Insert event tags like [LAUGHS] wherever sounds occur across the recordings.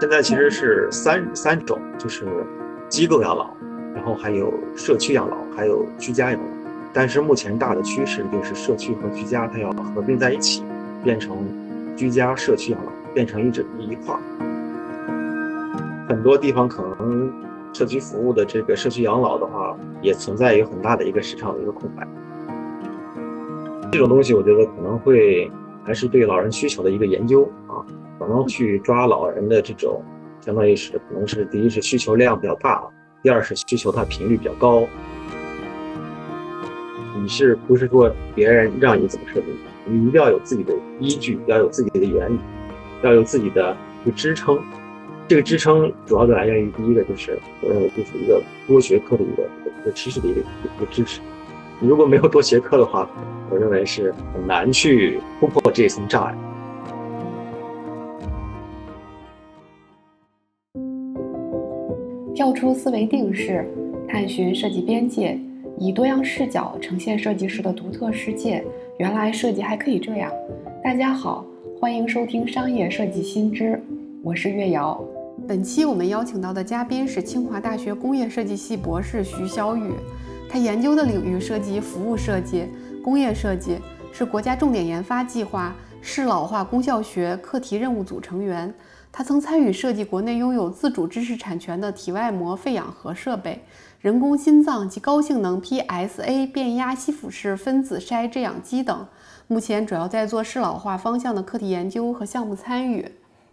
现在其实是三三种，就是机构养老，然后还有社区养老，还有居家养老。但是目前大的趋势就是社区和居家它要合并在一起，变成居家社区养老，变成一整一块儿。很多地方可能社区服务的这个社区养老的话，也存在一个很大的一个市场的一个空白。这种东西我觉得可能会还是对老人需求的一个研究啊。可能去抓老人的这种，相当于是可能是第一是需求量比较大，第二是需求它频率比较高。你是不是说别人让你怎么设定，你一定要有自己的依据，要有自己的原理，要有自己的一个支撑。这个支撑主要的来源于第一个就是我认为就是一个多学科的一个一个知识的一个一个支持。如果没有多学科的话，我认为是很难去突破这一层障碍。跳出思维定式，探寻设计边界，以多样视角呈现设计师的独特世界。原来设计还可以这样。大家好，欢迎收听商业设计新知，我是月瑶。本期我们邀请到的嘉宾是清华大学工业设计系博士徐小雨，他研究的领域涉及服务设计、工业设计，是国家重点研发计划适老化功效学课题任务组成员。他曾参与设计国内拥有自主知识产权的体外膜肺氧核设备、人工心脏及高性能 PSA 变压吸附式分子筛制氧机等。目前主要在做适老化方向的课题研究和项目参与。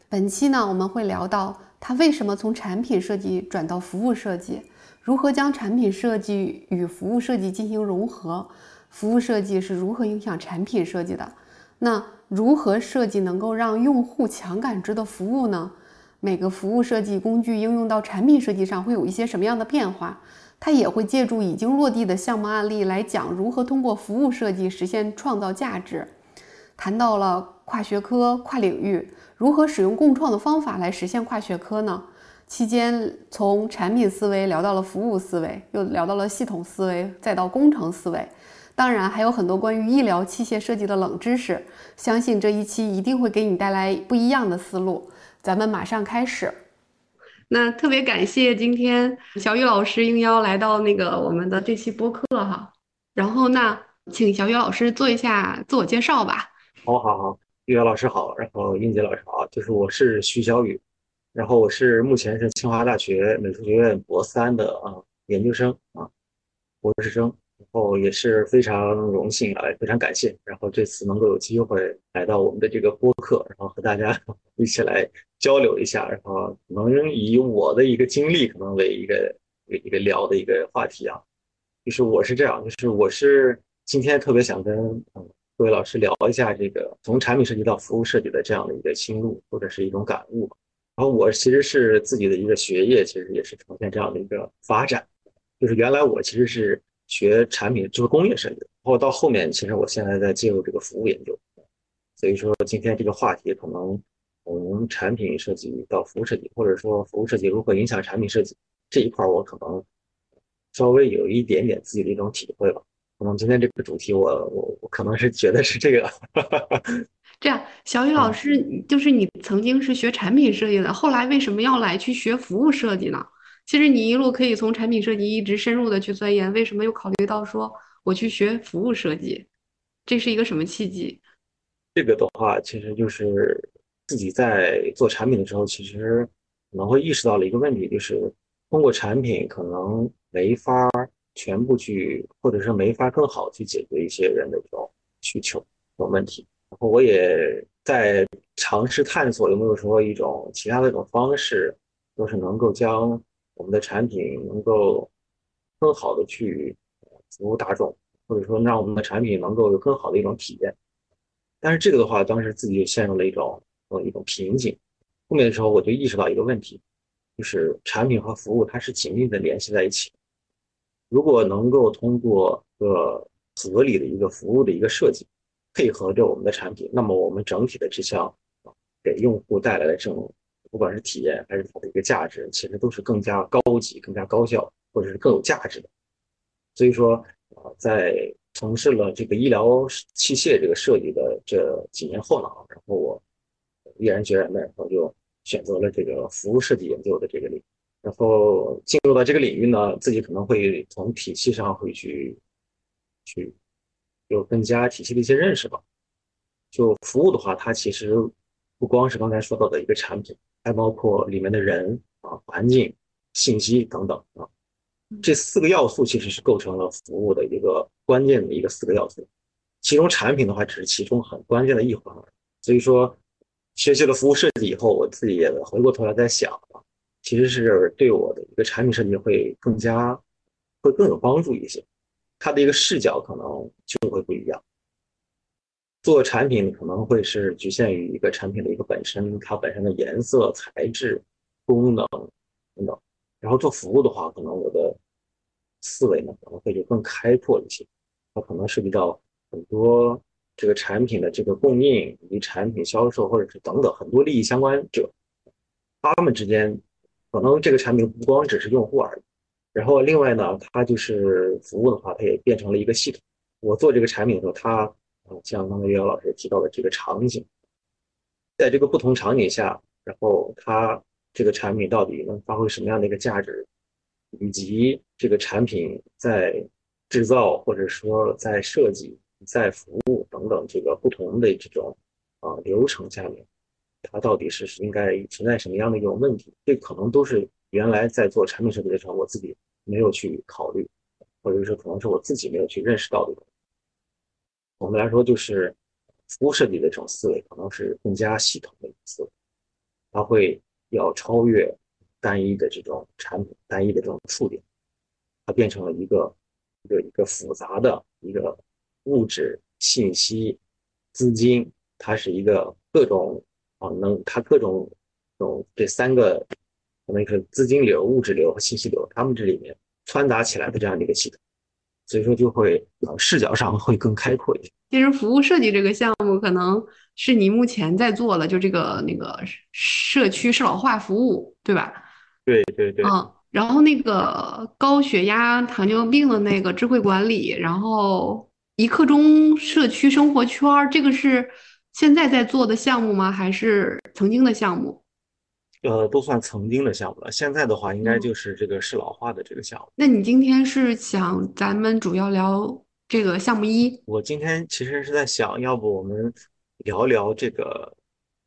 本期呢，我们会聊到他为什么从产品设计转到服务设计，如何将产品设计与服务设计进行融合，服务设计是如何影响产品设计的。那如何设计能够让用户强感知的服务呢？每个服务设计工具应用到产品设计上会有一些什么样的变化？它也会借助已经落地的项目案例来讲如何通过服务设计实现创造价值。谈到了跨学科、跨领域，如何使用共创的方法来实现跨学科呢？期间从产品思维聊到了服务思维，又聊到了系统思维，再到工程思维。当然还有很多关于医疗器械设计的冷知识，相信这一期一定会给你带来不一样的思路。咱们马上开始。那特别感谢今天小雨老师应邀来到那个我们的这期播客哈。然后那请小雨老师做一下自我介绍吧。好，好，好，玉瑶老师好，然后英杰老师好，就是我是徐小雨，然后我是目前是清华大学美术学院博三的啊研究生啊博士生。哦也是非常荣幸啊，非常感谢。然后这次能够有机会来到我们的这个播客，然后和大家 [LAUGHS] 一起来交流一下，然后能以我的一个经历可能为一个一个聊的一个话题啊。就是我是这样，就是我是今天特别想跟嗯各位老师聊一下这个从产品设计到服务设计的这样的一个心路或者是一种感悟。然后我其实是自己的一个学业，其实也是呈现这样的一个发展，就是原来我其实是。学产品就是工业设计，然后到后面，其实我现在在进入这个服务研究，所以说今天这个话题可能从产品设计到服务设计，或者说服务设计如何影响产品设计这一块，我可能稍微有一点点自己的一种体会吧。可能今天这个主题，我我我可能是觉得是这个。[LAUGHS] 这样，小雨老师，就是你曾经是学产品设计的，后来为什么要来去学服务设计呢？其实你一路可以从产品设计一直深入的去钻研，为什么又考虑到说我去学服务设计？这是一个什么契机？这个的话，其实就是自己在做产品的时候，其实可能会意识到了一个问题，就是通过产品可能没法全部去，或者是没法更好去解决一些人的这种需求、这种问题。然后我也在尝试探索有没有说一种其他的一种方式，都是能够将。我们的产品能够更好的去服务大众，或者说让我们的产品能够有更好的一种体验。但是这个的话，当时自己就陷入了一种呃一种瓶颈。后面的时候，我就意识到一个问题，就是产品和服务它是紧密的联系在一起。如果能够通过个合理的一个服务的一个设计，配合着我们的产品，那么我们整体的这项给用户带来的这种。不管是体验还是它的一个价值，其实都是更加高级、更加高效，或者是更有价值的。所以说，啊，在从事了这个医疗器械这个设计的这几年后呢，然后我毅然决然的，然后就选择了这个服务设计研究的这个领域。然后进入到这个领域呢，自己可能会从体系上会去去有更加体系的一些认识吧。就服务的话，它其实不光是刚才说到的一个产品，还包括里面的人啊、环境、信息等等啊。这四个要素其实是构成了服务的一个关键的一个四个要素。其中产品的话只是其中很关键的一环。所以说，学习了服务设计以后，我自己也回过头来在想啊。其实是对我的一个产品设计会更加会更有帮助一些，它的一个视角可能就会不一样。做产品可能会是局限于一个产品的一个本身，它本身的颜色、材质、功能等等。然后做服务的话，可能我的思维呢可能会就更开阔一些，它可能涉及到很多这个产品的这个供应以及产品销售或者是等等很多利益相关者，他们之间。可能这个产品不光只是用户而已，然后另外呢，它就是服务的话，它也变成了一个系统。我做这个产品的时候，它像刚才岳老师提到的这个场景，在这个不同场景下，然后它这个产品到底能发挥什么样的一个价值，以及这个产品在制造或者说在设计、在服务等等这个不同的这种啊流程下面。它到底是应该存在什么样的一种问题？这可能都是原来在做产品设计的时候，我自己没有去考虑，或者是可能是我自己没有去认识到的。我们来说，就是服务设计的这种思维，可能是更加系统的一思维，它会要超越单一的这种产品、单一的这种触点，它变成了一个一个一个复杂的一个物质、信息、资金，它是一个各种。啊，能它各种种这三个，可能是资金流、物质流和信息流，它们这里面穿杂起来的这样的一个系统，所以说就会呃视角上会更开阔一些。其实服务设计这个项目可能是你目前在做的，就这个那个社区适老化服务，对吧？对对对。嗯，然后那个高血压、糖尿病的那个智慧管理，然后一刻钟社区生活圈，这个是。现在在做的项目吗？还是曾经的项目？呃，都算曾经的项目了。现在的话，应该就是这个适老化的这个项目。那你今天是想咱们主要聊这个项目一？我今天其实是在想，要不我们聊聊这个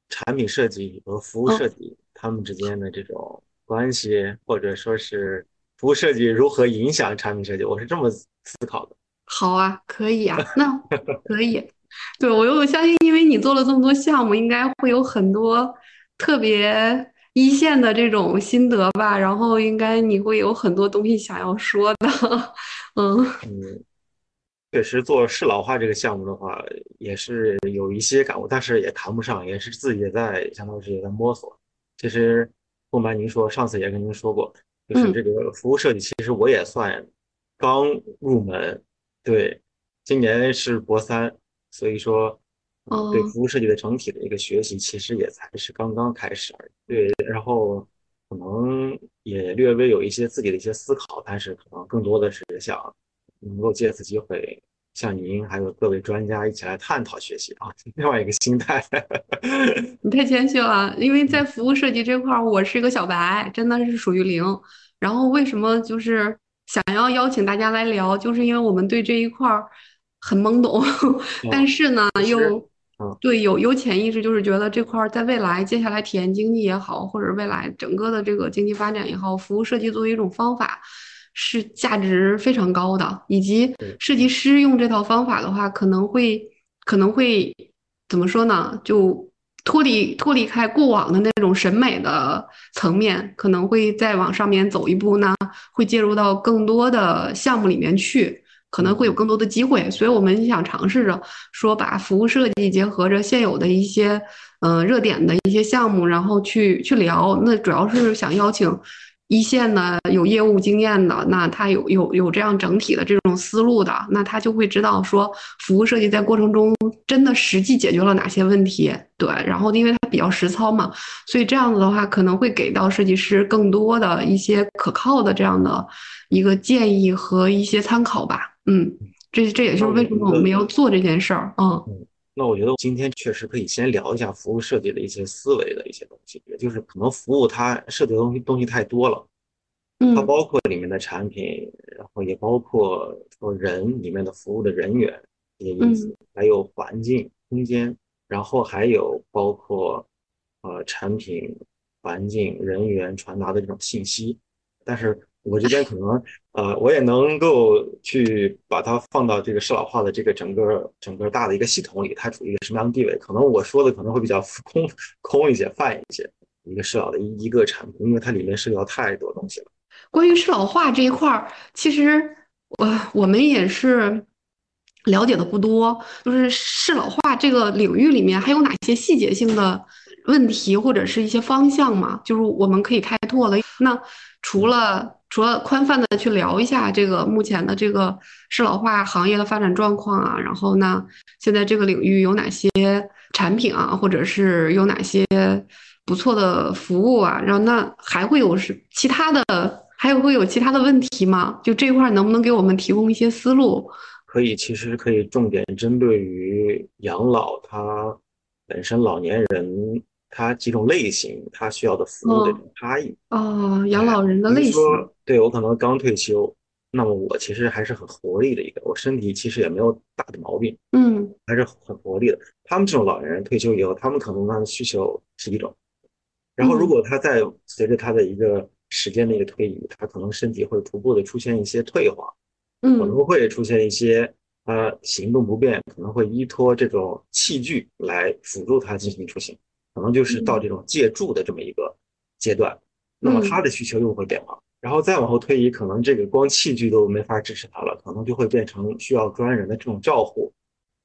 产品设计和服务设计他们之间的这种关系，或者说是服务设计如何影响产品设计？我是这么思考的。好啊，可以啊，那可以。对我又相信，因为你做了这么多项目，应该会有很多特别一线的这种心得吧。然后应该你会有很多东西想要说的，嗯嗯，确实做适老化这个项目的话，也是有一些感悟，但是也谈不上，也是自己也在相当于是也在摸索。其实不瞒您说，上次也跟您说过，就是这个服务设计，其实我也算刚入门，对，今年是博三。所以说，对服务设计的整体的一个学习，其实也才是刚刚开始而已。对，然后可能也略微有一些自己的一些思考，但是可能更多的是想能够借此机会，向您还有各位专家一起来探讨学习啊，[LAUGHS] 另外一个心态。[LAUGHS] 你太谦虚了，因为在服务设计这块儿，我是一个小白，真的是属于零。然后为什么就是想要邀请大家来聊，就是因为我们对这一块儿。很懵懂，但是呢，又对有有潜意识，就是觉得这块儿在未来，接下来体验经济也好，或者未来整个的这个经济发展也好，服务设计作为一种方法，是价值非常高的。以及设计师用这套方法的话，可能会可能会怎么说呢？就脱离脱离开过往的那种审美的层面，可能会再往上面走一步呢，会介入到更多的项目里面去。可能会有更多的机会，所以我们想尝试着说，把服务设计结合着现有的一些嗯热点的一些项目，然后去去聊。那主要是想邀请一线的有业务经验的，那他有有有这样整体的这种思路的，那他就会知道说服务设计在过程中真的实际解决了哪些问题。对，然后因为他比较实操嘛，所以这样子的话可能会给到设计师更多的一些可靠的这样的一个建议和一些参考吧。嗯，这这也就是为什么我们要做这件事儿。嗯，那我觉得今天确实可以先聊一下服务设计的一些思维的一些东西，也就是可能服务它设计的东西东西太多了，它包括里面的产品，然后也包括说人里面的服务的人员这些因素，还有环境空间，然后还有包括呃产品、环境、人员传达的这种信息，但是。我这边可能，呃，我也能够去把它放到这个适老化的这个整个整个大的一个系统里，它处于一个什么样的地位？可能我说的可能会比较空空一些、泛一些。一个适老的一一个产品，因为它里面涉及到太多东西了。关于适老化这一块儿，其实我我们也是了解的不多。就是适老化这个领域里面还有哪些细节性的问题或者是一些方向嘛？就是我们可以开拓的。那除了除了宽泛的去聊一下这个目前的这个适老化行业的发展状况啊，然后呢，现在这个领域有哪些产品啊，或者是有哪些不错的服务啊，然后那还会有是其他的，还有会有其他的问题吗？就这块能不能给我们提供一些思路？可以，其实可以重点针对于养老，它本身老年人。它几种类型，它需要的服务的这种差异哦，养老人的类型。对我可能刚退休，那么我其实还是很活力的一个，我身体其实也没有大的毛病，嗯，还是很活力的。他们这种老年人退休以后，他们可能他的需求是一种，然后如果他在随着他的一个时间的一个推移，他可能身体会逐步的出现一些退化，嗯，可能会出现一些他行动不便，可能会依托这种器具来辅助他进行出行。可能就是到这种借助的这么一个阶段，那么他的需求又会变化，然后再往后推移，可能这个光器具都没法支持他了，可能就会变成需要专人的这种照护，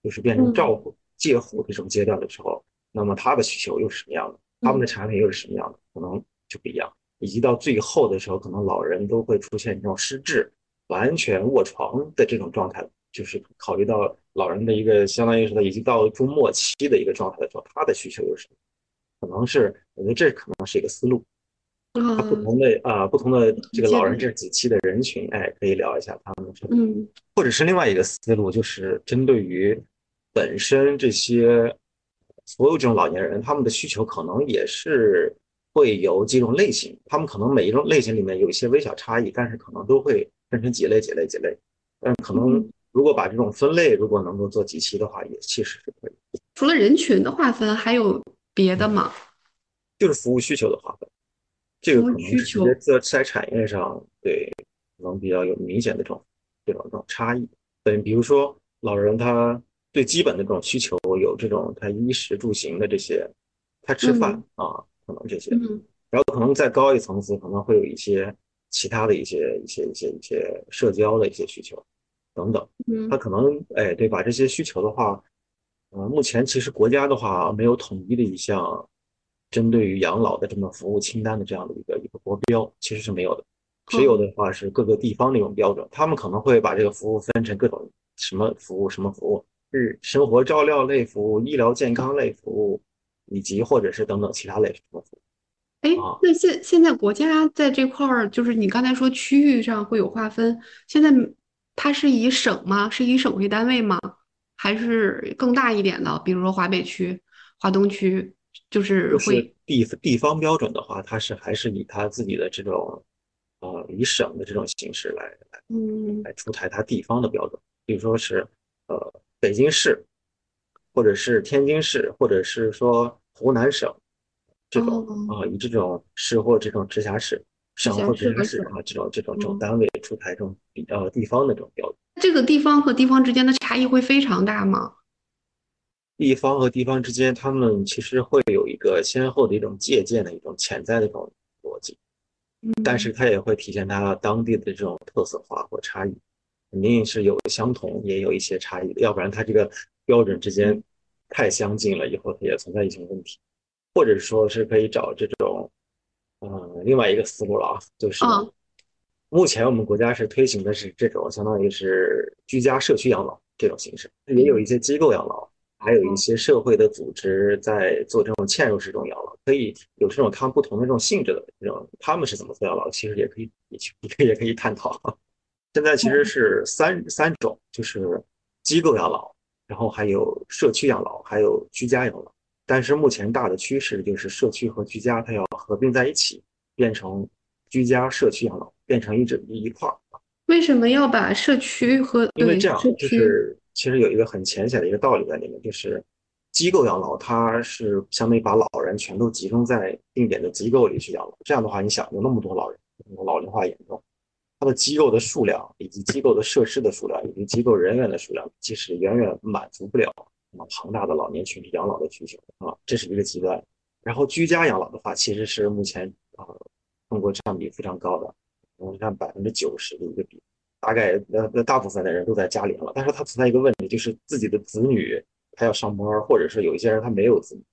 就是变成照护、介护这种阶段的时候，那么他的需求又是什么样的？他们的产品又是什么样的？可能就不一样。以及到最后的时候，可能老人都会出现这种失智、完全卧床的这种状态，就是考虑到老人的一个相当于是他已经到中末期的一个状态的时候，他的需求又是什么？可能是，我觉得这可能是一个思路，啊，不同的啊，不同的这个老人这几期的人群，哎，可以聊一下他们，嗯，或者是另外一个思路，就是针对于本身这些所有这种老年人，他们的需求可能也是会有几种类型，他们可能每一种类型里面有一些微小差异，但是可能都会分成几类、几类、几类，但可能如果把这种分类如果能够做几期的话，也其实是可以。除了人群的划分，还有。别的嘛，就是服务需求的划分，这个可能是直接在产业上对可能比较有明显的这种这种这种差异。对，比如说老人他最基本的这种需求有这种他衣食住行的这些，他吃饭啊，可能这些，然后可能再高一层次可能会有一些其他的一些一些一些一些社交的一些需求等等，他可能哎对，把这些需求的话。呃，目前其实国家的话没有统一的一项针对于养老的这么服务清单的这样的一个一个国标，其实是没有的。只有的话是各个地方那种标准，他们可能会把这个服务分成各种什么服务、什么服务，日生活照料类服务、医疗健康类服务，以及或者是等等其他类什么服务。哎，那现现在国家在这块儿，就是你刚才说区域上会有划分，现在它是以省吗？是以省为单位吗？还是更大一点的，比如说华北区、华东区，就是会地地方标准的话，它是还是以它自己的这种，呃，以省的这种形式来来，嗯，来出台它地方的标准。比如说是，呃，北京市，或者是天津市，或者是说湖南省，这种啊，以这种市或这种直辖市、省或直辖市啊，这种这种这种单位出台这种比较地方的这种标准。这个地方和地方之间的差异会非常大吗？地方和地方之间，他们其实会有一个先后的一种借鉴的一种潜在的一种逻辑，但是它也会体现它当地的这种特色化或差异，肯定是有相同，也有一些差异的，要不然它这个标准之间太相近了，以后也存在一些问题，或者说是可以找这种，嗯，另外一个思路了啊，就是。目前我们国家是推行的是这种相当于是居家社区养老这种形式，也有一些机构养老，还有一些社会的组织在做这种嵌入式这种养老，可以有这种他们不同的这种性质的这种，他们是怎么做养老，其实也可以也可以 [LAUGHS] 也可以探讨。现在其实是三三种，就是机构养老，然后还有社区养老，还有居家养老。但是目前大的趋势就是社区和居家它要合并在一起，变成居家社区养老，变成一整一块儿。为什么要把社区和因为这样就是其实有一个很浅显的一个道理在里面，就是机构养老它是相当于把老人全都集中在定点的机构里去养老。这样的话，你想有那么多老人，老龄化严重，它的机构的数量以及机构的设施的数量以及机构人员的数量，其实远远满足不了啊庞大的老年群体养老的需求啊，这是一个极端。然后居家养老的话，其实是目前啊中国占比非常高的，我们，占百分之九十的一个比。大概呃那大部分的人都在家里养老，但是它存在一个问题，就是自己的子女他要上班，或者是有一些人他没有子女，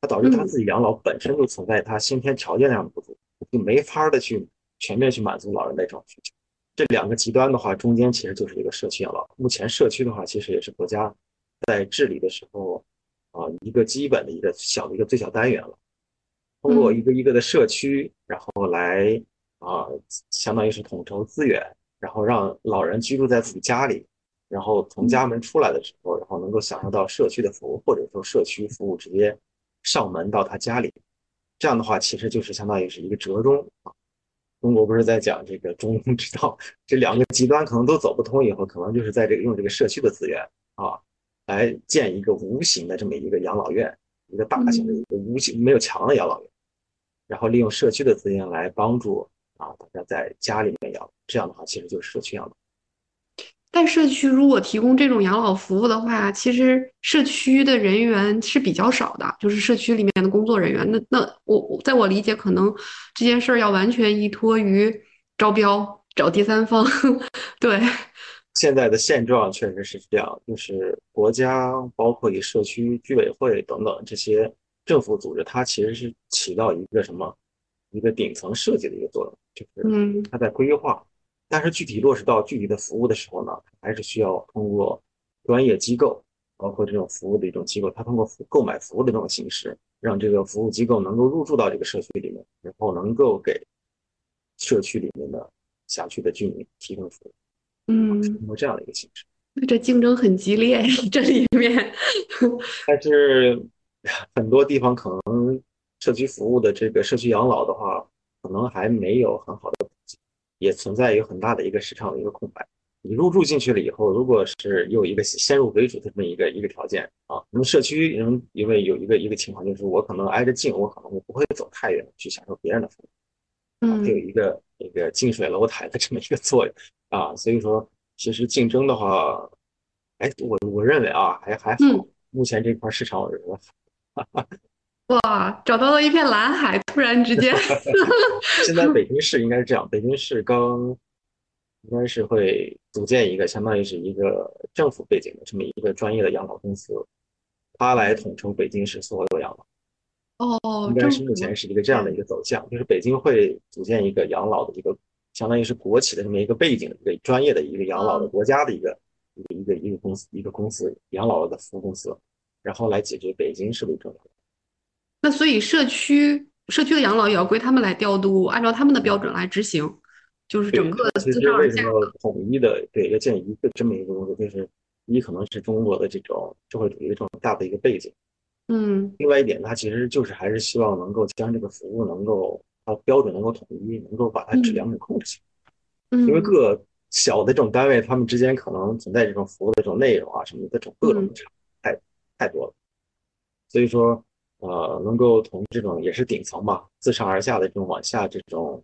他导致他嗯自己养老本身就存在他先天条件上的不足，就没法的去全面去满足老人的这种需求。这两个极端的话，中间其实就是一个社区养老。目前社区的话，其实也是国家在治理的时候啊一个基本的一个小的一个最小单元了。通过一个一个的社区，然后来啊，相当于是统筹资源，然后让老人居住在自己家里，然后从家门出来的时候，然后能够享受到社区的服务，或者说社区服务直接上门到他家里。这样的话，其实就是相当于是一个折中啊。中国不是在讲这个中庸之道，这两个极端可能都走不通以后，可能就是在这个用这个社区的资源啊，来建一个无形的这么一个养老院，一个大型的一个无形没有墙的养老院。然后利用社区的资源来帮助啊大家在家里面养老，这样的话其实就是社区养老。但社区如果提供这种养老服务的话，其实社区的人员是比较少的，就是社区里面的工作人员。那那我我在我理解，可能这件事儿要完全依托于招标，找第三方。[LAUGHS] 对，现在的现状确实是这样，就是国家包括以社区居委会等等这些政府组织，它其实是起到一个什么一个顶层设计的一个作用，就是嗯。它在规划，但是具体落实到具体的服务的时候呢，还是需要通过专业机构，包括这种服务的一种机构，它通过服购买服务的这种形式，让这个服务机构能够入驻到这个社区里面，然后能够给社区里面的辖区的居民提供服务，嗯，通过这样的一个形式。那这竞争很激烈呀，这里面。[LAUGHS] 但是很多地方可能社区服务的这个社区养老的话，可能还没有很好的普及，也存在有很大的一个市场的一个空白。你入住进去了以后，如果是有一个先入为主的这么一个一个条件啊，那么社区人因为有一个一个情况就是我可能挨着近，我可能我不会走太远去享受别人的服务。啊，它有嗯一个一个近水楼台的这么一个作用啊，所以说其实竞争的话，哎，我我认为啊，还还好嗯，目前这块市场我认为 [LAUGHS] 哇，找到了一片蓝海，突然之间。[LAUGHS] 现在北京市应该是这样，北京市刚应该是会组建一个相当于是一个政府背景的这么一个专业的养老公司，它来统筹北京市所有养老。哦，应该是目前是一个这样的一个走向，就是北京会组建一个养老的一个，相当于是国企的这么一个背景的一个专业的一个养老的嗯国家的一个一个一个一个公司一个公司养老的服务公司，然后来解决北京市的这种。那所以社区社区的养老也要归他们来调度，按照他们的标准来执行，就是整个其自上而下实为什统一的对要建一个这么一个公司，就是一可能是中国的这种社会主义的这种大的一个背景，嗯另外一点，它其实就是还是希望能够将这个服务能够它标准能够统一，能够把它质量给控制起来。因为嗯各小的这种单位，他们之间可能存在这种服务的这种内容啊什么的这种各种嗯差太太多了，所以说呃，能够从这种也是顶层嘛，自上而下的这种往下这种，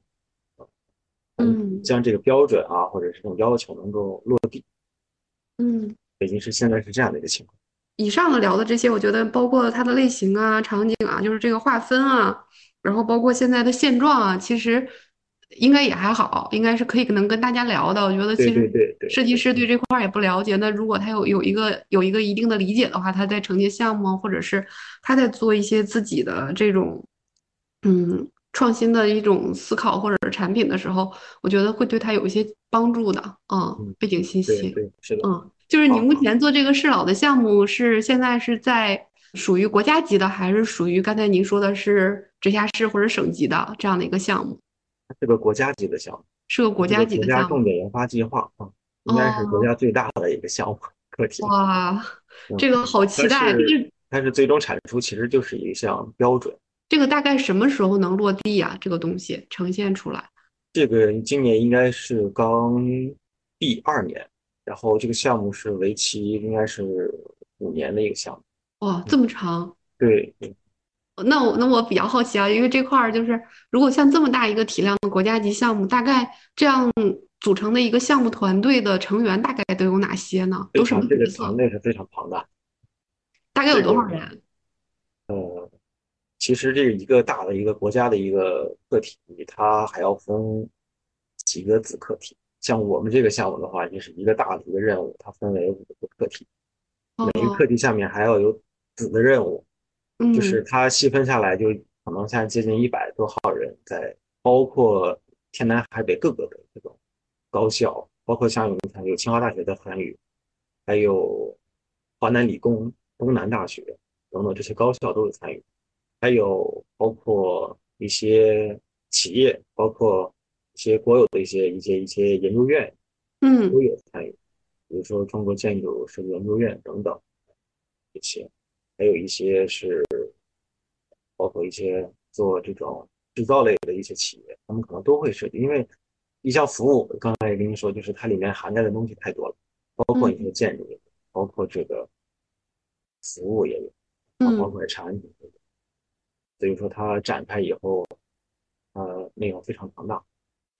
将这个标准啊或者是这种要求能够落地。嗯。北京市现在是这样的一个情况。以上的聊的这些，我觉得包括它的类型啊、场景啊，就是这个划分啊，然后包括现在的现状啊，其实应该也还好，应该是可以能跟大家聊的。我觉得其实设计师对这块儿也不了解，那如果他有有一个有一个一定的理解的话，他在承接项目，或者是他在做一些自己的这种嗯创新的一种思考或者是产品的时候，我觉得会对他有一些帮助的。嗯嗯，背景信息。对对是的，嗯，就是你目前做这个适老的项目是现在是在属于国家级的，还是属于刚才您说的是直辖市或者省级的这样的一个项目？是个国家级的项目，是个国家级的项目。重点研发计划啊，应该是国家最大的一个项目课题。哇，这个好期待。但是但是最终产出其实就是一项标准。这个大概什么时候能落地啊？这个东西呈现出来？这个今年应该是刚第二年，然后这个项目是为期应该是五年的一个项目。哇，这么长？对。那我那我比较好奇啊，因为这块儿就是如果像这么大一个体量的国家级项目，大概这样组成的一个项目团队的成员大概都有哪些呢？都是这个团队是非常庞大。大概有多少人？呃，其实这一个大的一个国家的一个课题，它还要分几个子课题。像我们这个项目的话，就是一个大的一个任务，它分为五个课题，每一个课题下面还要有子的任务。就是它细分下来，就可能现在接近一百多号人在，包括天南海北各个的这种高校，包括像你看有清华大学的参与，还有华南理工、东南大学等等这些高校都有参与，还有包括一些企业，包括一些国有的一些一些一些研究院，嗯，都有参与，比如说中国建筑设计研究院等等这些。还有一些是包括一些做这种制造类的一些企业，他们可能都会涉及，因为一项服务，刚才也跟您说，就是它里面涵盖的东西太多了，包括一些建筑，包括这个服务也有，包括产品，所以说它展开以后，呃，内容非常庞大。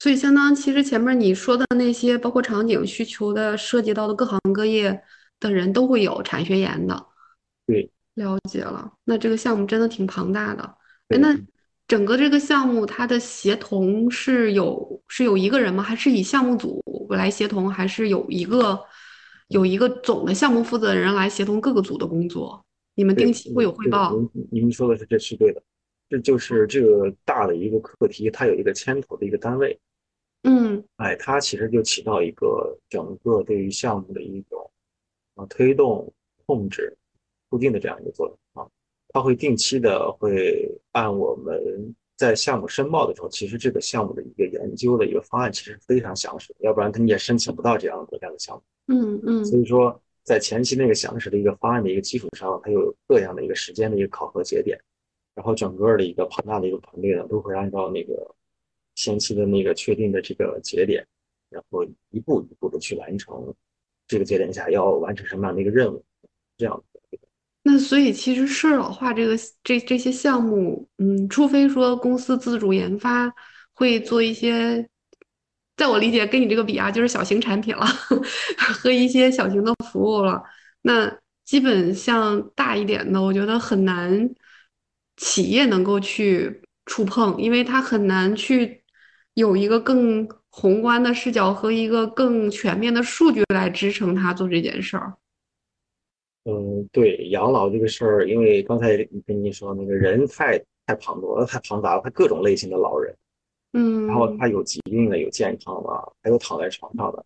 所以，相当其实前面你说的那些，包括场景需求的，涉及到的各行各业的人都会有产学研的。对。了解了，那这个项目真的挺庞大的。哎，那整个这个项目它的协同是有是有一个人吗？还是以项目组来协同？还是有一个有一个总的项目负责人来协同各个组的工作？你们定期会有汇报？您说的是这是对的，这就是这个大的一个课题，它有一个牵头的一个单位。嗯，哎，它其实就起到一个整个对于项目的一种啊推动控制。固定的这样一个作用啊，它会定期的会按我们在项目申报的时候，其实这个项目的一个研究的一个方案其实非常详实，要不然你也申请不到这样的国家的项目。嗯嗯。所以说，在前期那个详实的一个方案的一个基础上，它有各样的一个时间的一个考核节点，然后整个的一个庞大的一个团队呢，都会按照那个前期的那个确定的这个节点，然后一步一步的去完成这个节点下要完成什么样的一个任务，这样。那所以其实适老化这个这这些项目，嗯，除非说公司自主研发会做一些，在我理解跟你这个比啊，就是小型产品了 [LAUGHS] 和一些小型的服务了。那基本像大一点的，我觉得很难企业能够去触碰，因为它很难去有一个更宏观的视角和一个更全面的数据来支撑他做这件事儿。嗯，对，养老这个事儿，因为刚才跟你说那个人太太庞多了，太庞杂了，他各种类型的老人，嗯，然后他有疾病的，有健康的，还有躺在床上的，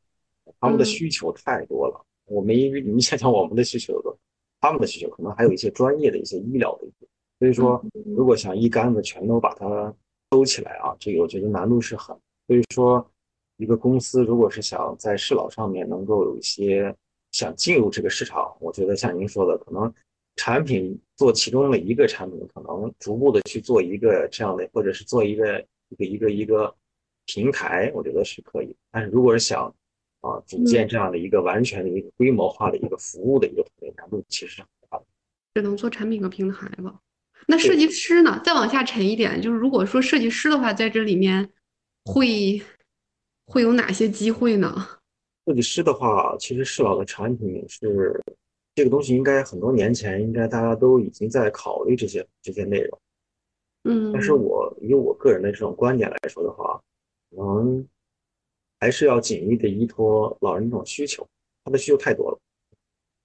他们的需求太多了。我们因为你想想我们的需求多，他们的需求可能还有一些专业的一些医疗的一些，所以说如果想一竿子全都把它收起来啊，这个我觉得难度是很。所以说，一个公司如果是想在市老上面能够有一些。想进入这个市场，我觉得像您说的，可能产品做其中的一个产品，可能逐步的去做一个这样的，或者是做一个一个一个一个平台，我觉得是可以。但是如果是想啊组建这样的一个完全的一个规模化的一个服务的一个团队，难度其实是很大的。只能做产品和平台了。那设计师呢？再往下沉一点，就是如果说设计师的话，在这里面会会有哪些机会呢？设计师的话，其实适老的产品是这个东西，应该很多年前应该大家都已经在考虑这些这些内容。嗯，但是我以我个人的这种观点来说的话，可能还是要紧密的依托老人这种需求，他的需求太多了。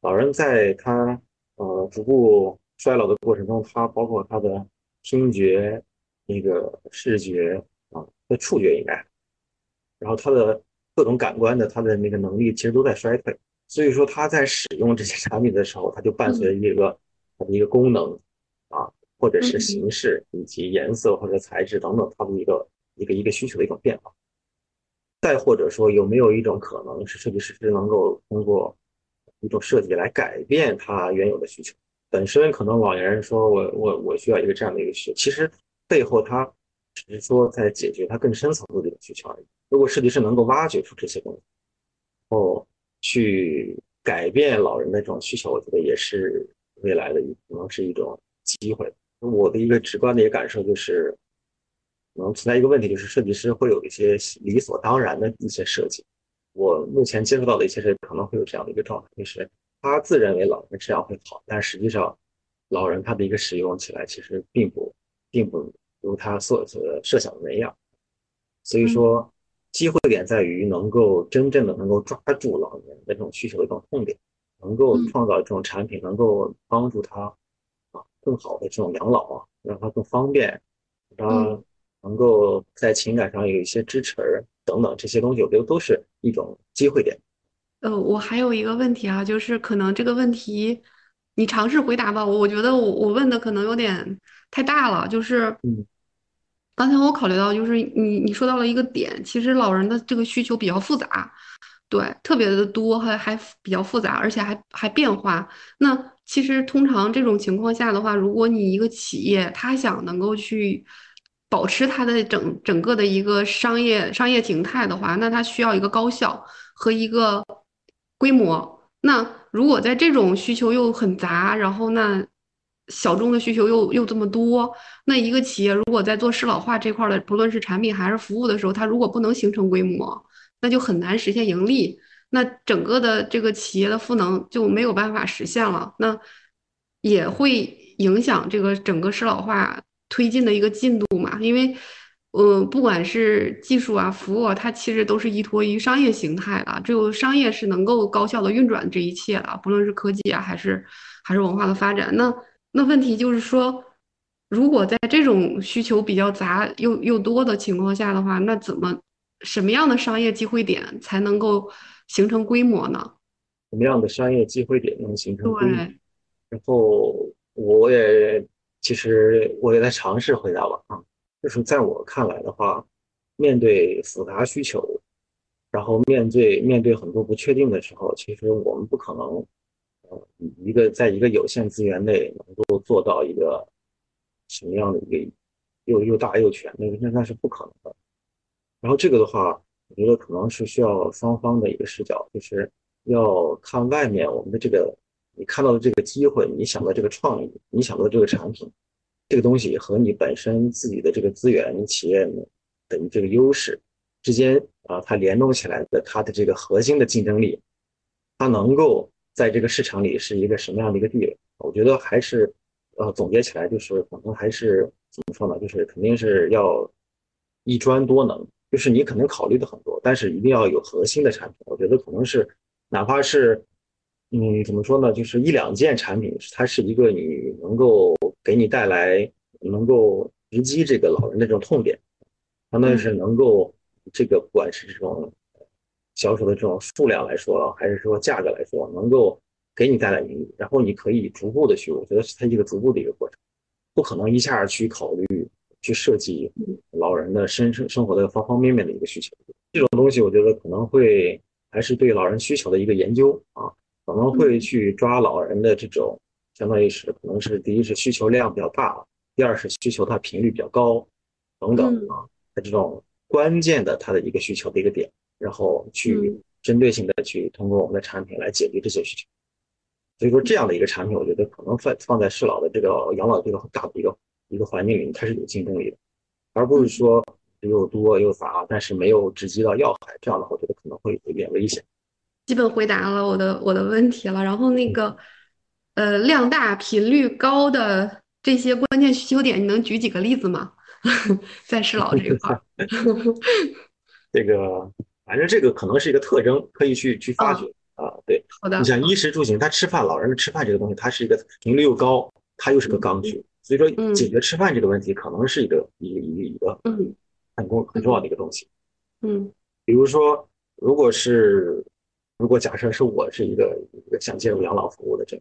老人在他呃逐步衰老的过程中，它包括它的听觉、那个视觉啊，的触觉应该，然后它的。各种感官的，它的那个能力其实都在衰退，所以说他在使用这些产品的时候，它就伴随着一个它的一个功能啊，或者是形式以及颜色或者材质等等，它的一个一个一个需求的一种变化。再或者说，有没有一种可能是设计师是能够通过一种设计来改变它原有的需求。本身可能老年人说我我我需要一个这样的一个需求，其实背后他只是说在解决他更深层次的一个需求而已。如果设计师能够挖掘出这些东西，然后去改变老人的这种需求，我觉得也是未来的一可能是一种机会。我的一个直观的一个感受就是，可能存在一个问题，就是设计师会有一些理所当然的一些设计。我目前接触到的一些设计可能会有这样的一个状态，就是他自认为老人这样会好，但实际上老人他的一个使用起来其实并不并不如他所所设想的那样。所以说，机会点在于能够真正的能够抓住老年的这种需求的一种痛点，能够创造这种产品，能够帮助他啊。更好的这种养老啊，让他更方便，让他能够在情感上有一些支持等等这些东西，我觉得都是一种机会点。呃，我还有一个问题啊，就是可能这个问题你尝试回答吧。我我觉得我我问的可能有点太大了，就是嗯，刚才我考虑到，就是你你说到了一个点，其实老人的这个需求比较复杂，对，特别的多，还还比较复杂，而且还还变化。那其实，通常这种情况下的话，如果你一个企业，它想能够去保持它的整整个的一个商业商业形态的话，那它需要一个高效和一个规模。那如果在这种需求又很杂，然后那小众的需求又又这么多，那一个企业如果在做适老化这块的，不论是产品还是服务的时候，它如果不能形成规模，那就很难实现盈利。那整个的这个企业的赋能就没有办法实现了，那也会影响这个整个适老化推进的一个进度嘛？因为，呃，不管是技术啊、服务啊，它其实都是依托于商业形态的，只有商业是能够高效的运转这一切的，不论是科技啊，还是还是文化的发展。那那问题就是说，如果在这种需求比较杂又又多的情况下的话，那怎么什么样的商业机会点才能够？形成规模呢？什么样的商业机会点能形成规模？对。然后我也其实我也在尝试回答吧啊，就是在我看来的话，面对复杂需求，然后面对面对很多不确定的时候，其实我们不可能呃一个在一个有限资源内能够做到一个什么样的一个又又大又全的，那那是不可能的。然后这个的话。我觉得可能是需要双方的一个视角，就是要看外面我们的这个你看到的这个机会，你想到这个创意，你想到这个产品，这个东西和你本身自己的这个资源、企业的这个优势之间啊，它联动起来的它的这个核心的竞争力，它能够在这个市场里是一个什么样的一个地位？我觉得还是呃总结起来就是可能还是怎么说呢？就是肯定是要一专多能。就是你可能考虑的很多，但是一定要有核心的产品。我觉得可能是，哪怕是，嗯，怎么说呢？就是一两件产品，它是一个你能够给你带来，能够直击这个老人的这种痛点，相当于是能够这个不管是这种销售的这种数量来说，还是说价格来说，能够给你带来盈利，然后你可以逐步的去，我觉得是它一个逐步的一个过程，不可能一下去考虑。去设计老人的生生生活的方方面面的一个需求，这种东西我觉得可能会还是对老人需求的一个研究啊，可能会去抓老人的这种，相当于是可能是第一是需求量比较大，第二是需求它频率比较高，等等啊，它这种关键的它的一个需求的一个点，然后去针对性的去通过我们的产品来解决这些需求。所以说这样的一个产品，我觉得可能放放在适老的这个养老这个很大的一个。一个环境里，它是有竞争力的，而不是说又多又杂，但是没有直击到要害，这样的话，我觉得可能会有点危险。基本回答了我的我的问题了。然后那个，呃，量大频率高的这些关键需求点，你能举几个例子吗？[LAUGHS] 在适老这一块，[LAUGHS] 这个反正这个可能是一个特征，可以去去发掘啊。对，好的。你像衣食住行，他吃饭，老人的吃饭这个东西，它是一个频率又高，它又是个刚需。所以说，解决吃饭这个问题，可能是一个一个一个一个很重很重要的一个东西。嗯，比如说，如果是如果假设是我是一个一个想进入养老服务的这，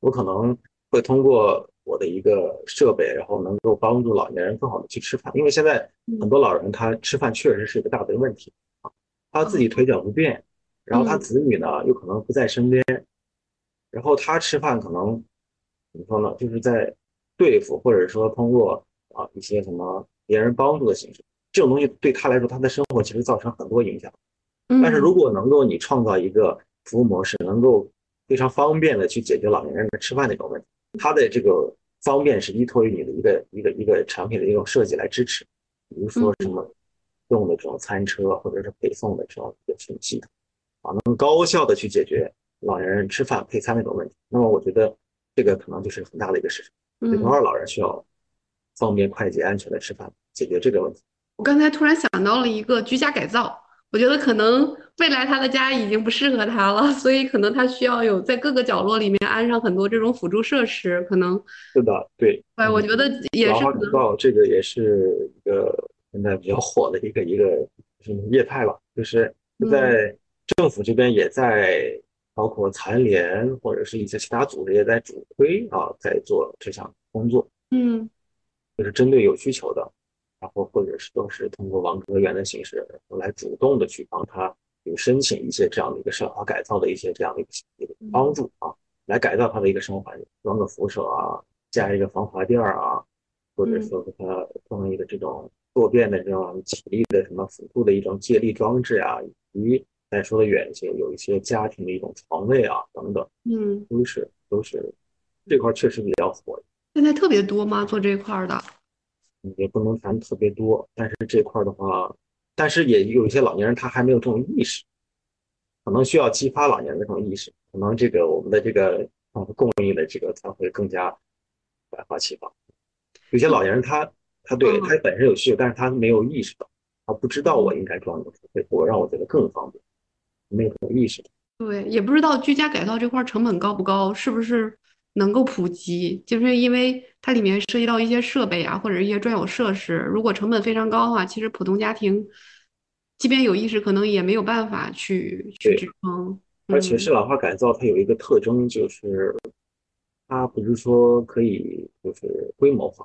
我可能会通过我的一个设备，然后能够帮助老年人更好的去吃饭。因为现在很多老人他吃饭确实是一个大的问题啊，他自己腿脚不便，然后他子女呢又可能不在身边，然后他吃饭可能怎么说呢？就是在对付或者说通过啊一些什么别人帮助的形式，这种东西对他来说，他的生活其实造成很多影响。但是如果能够你创造一个服务模式，能够非常方便的去解决老年人的吃饭那种问题，它的这个方便是依托于你的一个一个一个产品的一种设计来支持，比如说什么用的这种餐车或者是配送的这种一个系统啊，能高效的去解决老年人吃饭配餐那种问题。那么我觉得这个可能就是很大的一个市场，有多少老人需要方便、快捷、安全的吃饭，解决这个问题。我刚才突然想到了一个居家改造。我觉得可能未来他的家已经不适合他了，[LAUGHS] 所以可能他需要有在各个角落里面安上很多这种辅助设施。可能是的，对。对，我觉得也是。老改造这个也是一个现在比较火的一个一个是业态吧，就是在政府这边也在，包括残联或者是一些其他组织也在主推啊，在做这项工作。嗯，就是针对有需求的。然后或者是都是通过网格员的形式来主动的去帮他有申请一些这样的一个适老化改造的一些这样的一个一个帮助啊，来改造他的一个生活环境，装个扶手啊，加一个防滑垫啊，或者说给他装一个这种坐便的这种起立的什么辅助的一种借力装置啊，以及再说的远一些，有一些家庭的一种床位啊等等，嗯，都是都是这块确实比较火。现在特别多吗？做这块的？也不能谈特别多，但是这块的话，但是也有一些老年人他还没有这种意识，可能需要激发老年人这种意识，可能这个我们的这个啊供应的这个才会更加百花齐放。有些老年人他他对他本身有需求，但是他没有意识到，他不知道我应该装一个付费，我让我觉得更方便，没有这种意识。对，也不知道居家改造这块成本高不高，是不是？能够普及，就是因为它里面涉及到一些设备啊，或者一些专有设施。如果成本非常高的话，其实普通家庭即便有意识，可能也没有办法去去支撑。而且适老化改造它有一个特征，就是它不是说可以就是规模化，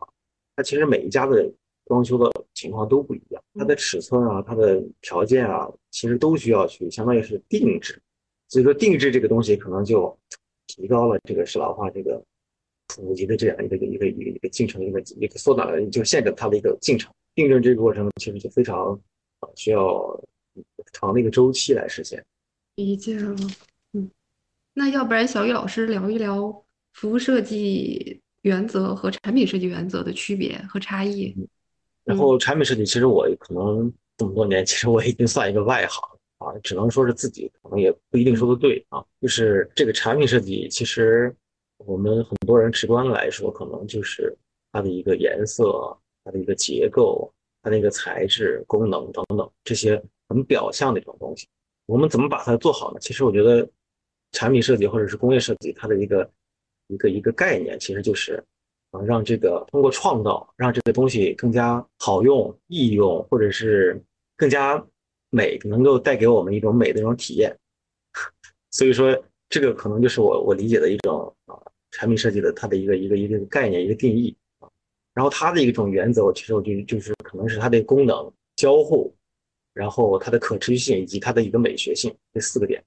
它其实每一家的装修的情况都不一样，它的尺寸啊，它的条件啊，其实都需要去相当于是定制。所以说定制这个东西可能就。提高了这个适老化这个普及的这样一个一个一个一个进程，一个一个缩短了就限制它的一个进程。定制这个过程其实就非常啊需要长的一个周期来实现。理解了，嗯，那要不然小雨老师聊一聊服务设计原则和产品设计原则的区别和差异。然后产品设计，其实我可能这么多年，其实我已经算一个外行。啊，只能说是自己可能也不一定说的对啊。就是这个产品设计，其实我们很多人直观来说，可能就是它的一个颜色、它的一个结构、它的一个材质、功能等等这些很表象的一种东西。我们怎么把它做好呢？其实我觉得，产品设计或者是工业设计，它的一个一个一个概念，其实就是啊，让这个通过创造，让这个东西更加好用、易用，或者是更加。美能够带给我们一种美的一种体验，[LAUGHS] 所以说这个可能就是我我理解的一种啊产品设计的它的一个一个一个概念一个定义，然后它的一种原则，其实我觉得就是可能是它的功能交互，然后它的可持续性以及它的一个美学性这四个点，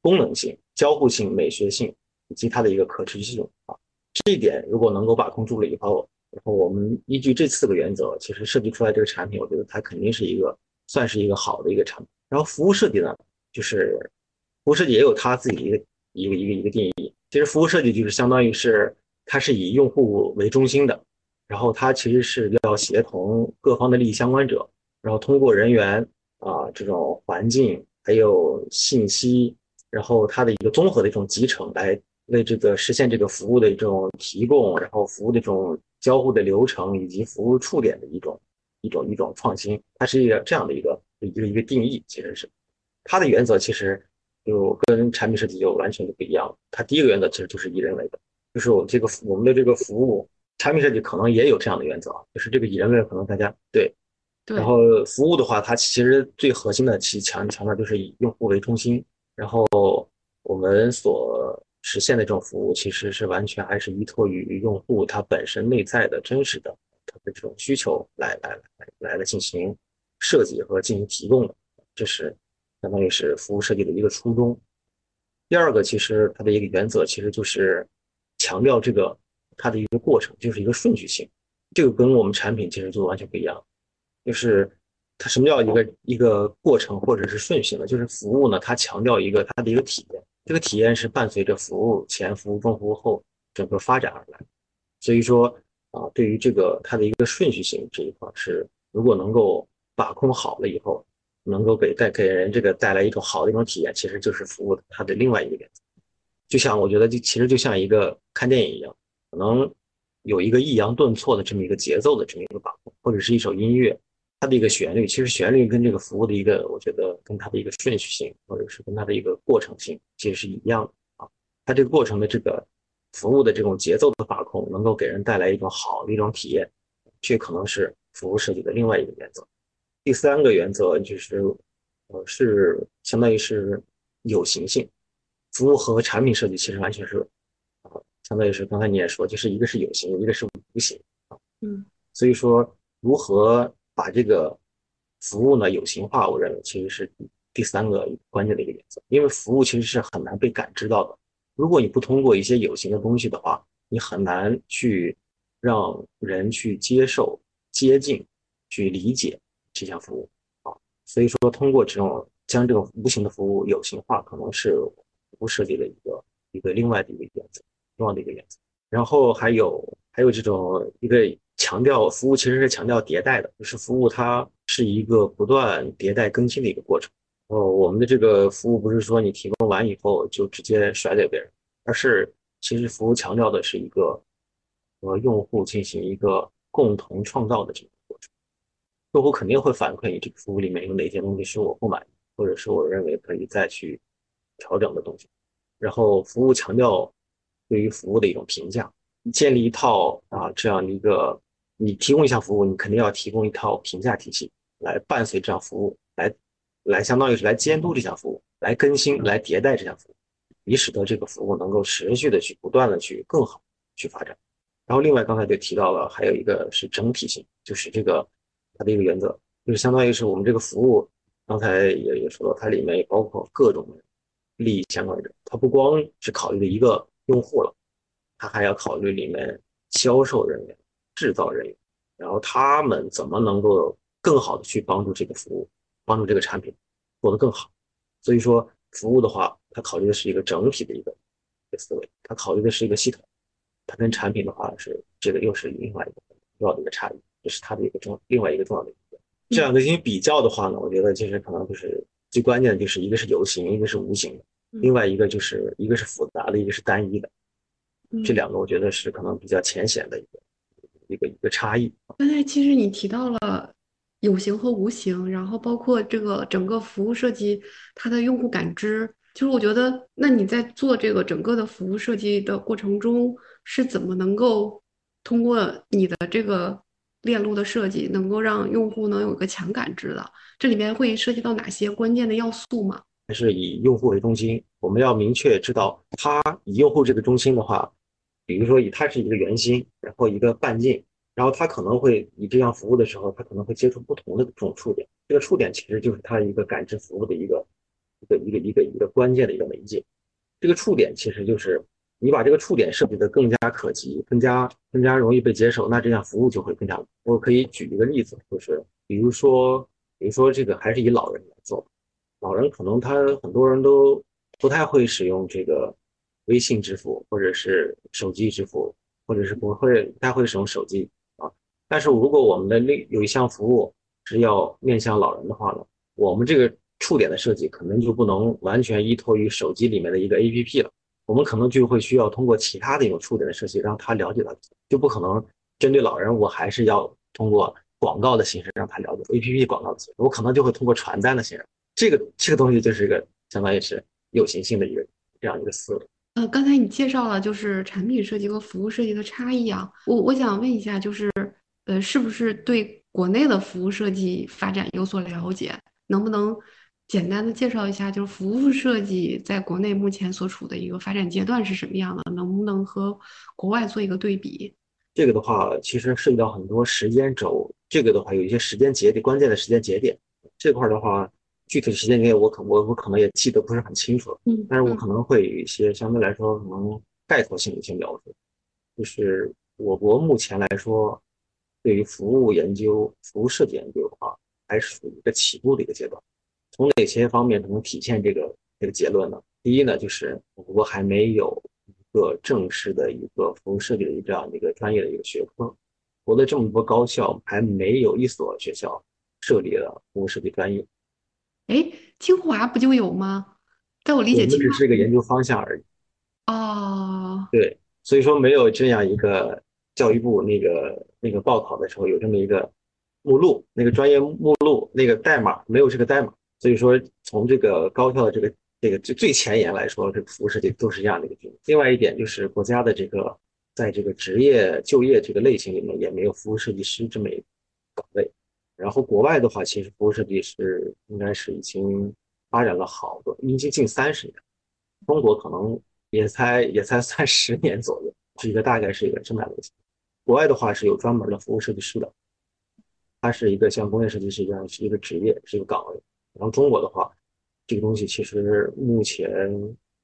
功能性、交互性、美学性以及它的一个可持续性啊，这一点如果能够把控住了以后，然后我们依据这四个原则，其实设计出来这个产品，我觉得它肯定是一个。算是一个好的一个产品，然后服务设计呢，就是服务设计也有它自己一个一个一个一个定义。其实服务设计就是相当于是它是以用户为中心的，然后它其实是要协同各方的利益相关者，然后通过人员啊这种环境还有信息，然后它的一个综合的一种集成来为这个实现这个服务的一种提供，然后服务的这种交互的流程以及服务触点的一种。一种一种创新，它是一个这样的一个一个一个定义，其实是它的原则，其实就跟产品设计就完全就不一样。它第一个原则其实就是以人为本，就是我这个我们的这个服务产品设计可能也有这样的原则，就是这个以人为本，可能大家对。然后服务的话，它其实最核心的其强强调就是以用户为中心，然后我们所实现的这种服务，其实是完全还是依托于用户他本身内在的真实的。它的这种需求来来来来来进行设计和进行提供的，这是相当于是服务设计的一个初衷。第二个，其实它的一个原则其实就是强调这个它的一个过程，就是一个顺序性。这个跟我们产品其实做的完全不一样，就是它什么叫一个一个过程或者是顺序呢？就是服务呢，它强调一个它的一个体验，这个体验是伴随着服务前、服务中、服务后整个发展而来。所以说啊，对于这个它的一个顺序性这一块是，如果能够把控好了以后，能够给带给人这个带来一种好的一种体验，其实就是服务它的另外一个原则。就像我觉得就其实就像一个看电影一样，可能。有一个抑扬顿挫的这么一个节奏的这么一个把控，或者是一首音乐，它的一个旋律，其实旋律跟这个服务的一个，我觉得跟它的一个顺序性，或者是跟它的一个过程性，其实是一样的啊。它这个过程的这个服务的这种节奏的把控，能够给人带来一种好的一种体验，这可能是服务设计的另外一个原则。第三个原则就是，呃，是相当于是有形性，服务和产品设计其实完全是。呃相当于是刚才你也说，就是一个是有形，一个是无形啊。嗯，所以说如何把这个服务呢有形化，我认为其实是第三个关键的一个原则。因为服务其实是很难被感知到的。如果你不通过一些有形的东西的话，你很难去让人去接受、接近、去理解这项服务啊。所以说，通过这种将这种无形的服务有形化，可能是服务设计的一个一个另外的一个原则。重要的一个原则，然后还有还有这种一个强调服务，其实是强调迭代的，就是服务它是一个不断迭代更新的一个过程。哦，我们的这个服务不是说你提供完以后就直接甩给别人，而是其实服务强调的是一个和用户进行一个共同创造的这个过程。用户肯定会反馈你这个服务里面有哪些东西是我不满意，或者是我认为可以再去调整的东西。然后服务强调。对于服务的一种评价，建立一套啊这样的一个，你提供一项服务，你肯定要提供一套评价体系来伴随这项服务，来来相当于是来监督这项服务，来更新、来迭代这项服务，以使得这个服务能够持续的去不断的去更好去发展。然后另外刚才就提到了，还有一个是整体性，就是这个它的一个原则，就是相当于是我们这个服务，刚才也也说到，它里面也包括各种利益相关者，它不光是考虑的一个。用户了，它还要考虑里面销售人员、制造人员，然后他们怎么能够更好的去帮助这个服务，帮助这个产品做得更好。所以说，服务的话，它考虑的是一个整体的一个一个思维，它考虑的是一个系统。它跟产品的话是这个又是另外一个重要的一个差异，这是它的一个重另外一个重要的一个。这两个进行比较的话呢，我觉得其实可能就是最关键的就是一个是有形，一个是无形的。另外一个就是一个是复杂的，一个是单一的，这两个我觉得是可能比较浅显的一个一个一个差异。刚才其实你提到了有形和无形，然后包括这个整个服务设计它的用户感知，其实我觉得，那你在做这个整个的服务设计的过程中，是怎么能够通过你的这个链路的设计，能够让用户能有一个强感知的？这里面会涉及到哪些关键的要素吗？还是以用户为中心，我们要明确知道，它以用户这个中心的话，比如说以它是一个圆心，然后一个半径，然后它可能会以这样服务的时候，它可能会接触不同的这种触点，这个触点其实就是它一个感知服务的一个一个一个一个一个关键的一个媒介。这个触点其实就是你把这个触点设计的更加可及，更加更加容易被接受，那这样服务就会更加。我可以举一个例子，就是比如说，比如说这个还是以老人来做。老人可能他很多人都不太会使用这个微信支付，或者是手机支付，或者是不会不太会使用手机。但是如果我们的另有一项服务是要面向老人的话呢，我们这个触点的设计可能就不能完全依托于手机里面的一个 APP 了，我们可能就会需要通过其他的一种触点的设计，让他了解到，就不可能针对老人，我还是要通过广告的形式让他了解 APP 广告的形式，我可能就会通过传单的形式。这个这个东西就是一个相当于是有形性的一个这样一个思路。呃，刚才你介绍了就是产品设计和服务设计的差异啊，我我想问一下，就是呃，是不是对国内的服务设计发展有所了解？能不能简单的介绍一下，就是服务设计在国内目前所处的一个发展阶段是什么样的？能不能和国外做一个对比？这个的话，其实涉及到很多时间轴，这个的话有一些时间节点，关键的时间节点这块的话。具体时间节点我可我我可能也记得不是很清楚，嗯，但是我可能会有一些相对来说可能概括性的一些描述，就是我国目前来说，对于服务研究、服务设计研究啊，还是属于一个起步的一个阶段。从哪些方面能体现这个这个结论呢？第一呢，就是我国还没有一个正式的一个服务设计的这样的一个专业的一个学科，国内这么多高校还没有一所学校设立了服务设计专业。哎，清华不就有吗？在我理解，我们只是一个研究方向而已。哦，对，所以说没有这样一个教育部那个那个报考的时候有这么一个目录，那个专业目录那个代码没有这个代码。所以说，从这个高校的这个这个最最前沿来说，这个服务设计都是这样的一个定义。另外一点就是国家的这个在这个职业就业这个类型里面也没有服务设计师这么一个岗位。然后国外的话，其实服务设计师应该是已经发展了好多，已经近三十年。中国可能也才也才算十年左右，是一个大概是一个这么样的一个。国外的话是有专门的服务设计师的，它是一个像工业设计师一样是一个职业，是一个岗位。然后中国的话，这个东西其实目前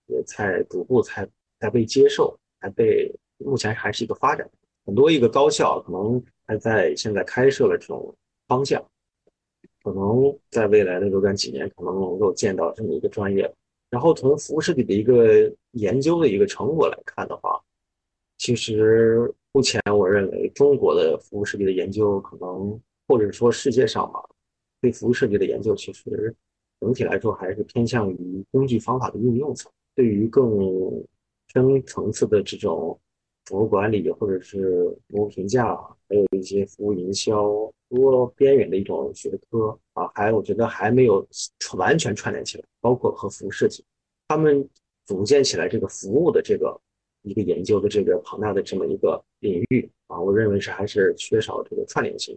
也在逐步才才被接受，还被目前还是一个发展。很多一个高校可能还在现在开设了这种方向，可能在未来的若干几年可能能够见到这么一个专业。然后从服务设计的一个研究的一个成果来看的话，其实目前我认为中国的服务设计的研究可能或者说世界上吧。对服务设计的研究，其实整体来说还是偏向于工具方法的应用层。对于更深层次的这种服务管理，或者是服务评价，还有一些服务营销多边缘的一种学科啊，还我觉得还没有完全串联起来，包括和服务设计，他们组建起来这个服务的这个一个研究的这个庞大的这么一个领域啊，我认为是还是缺少这个串联性。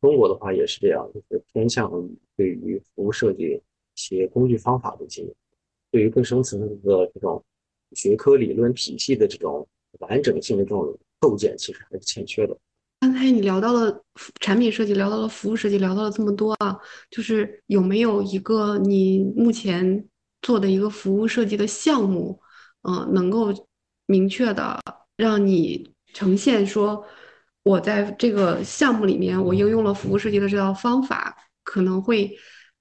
中国的话也是这样，就是偏向于对于服务设计一些工具方法的经营，对于更深层次的这种学科理论体系的这种完整性的这种构建，其实还是欠缺的。刚才你聊到了产品设计，聊到了服务设计，聊到了这么多啊，就是有没有一个你目前做的一个服务设计的项目，嗯，能够明确的让你呈现说。我在这个项目里面，我应用了服务设计的这套方法，可能会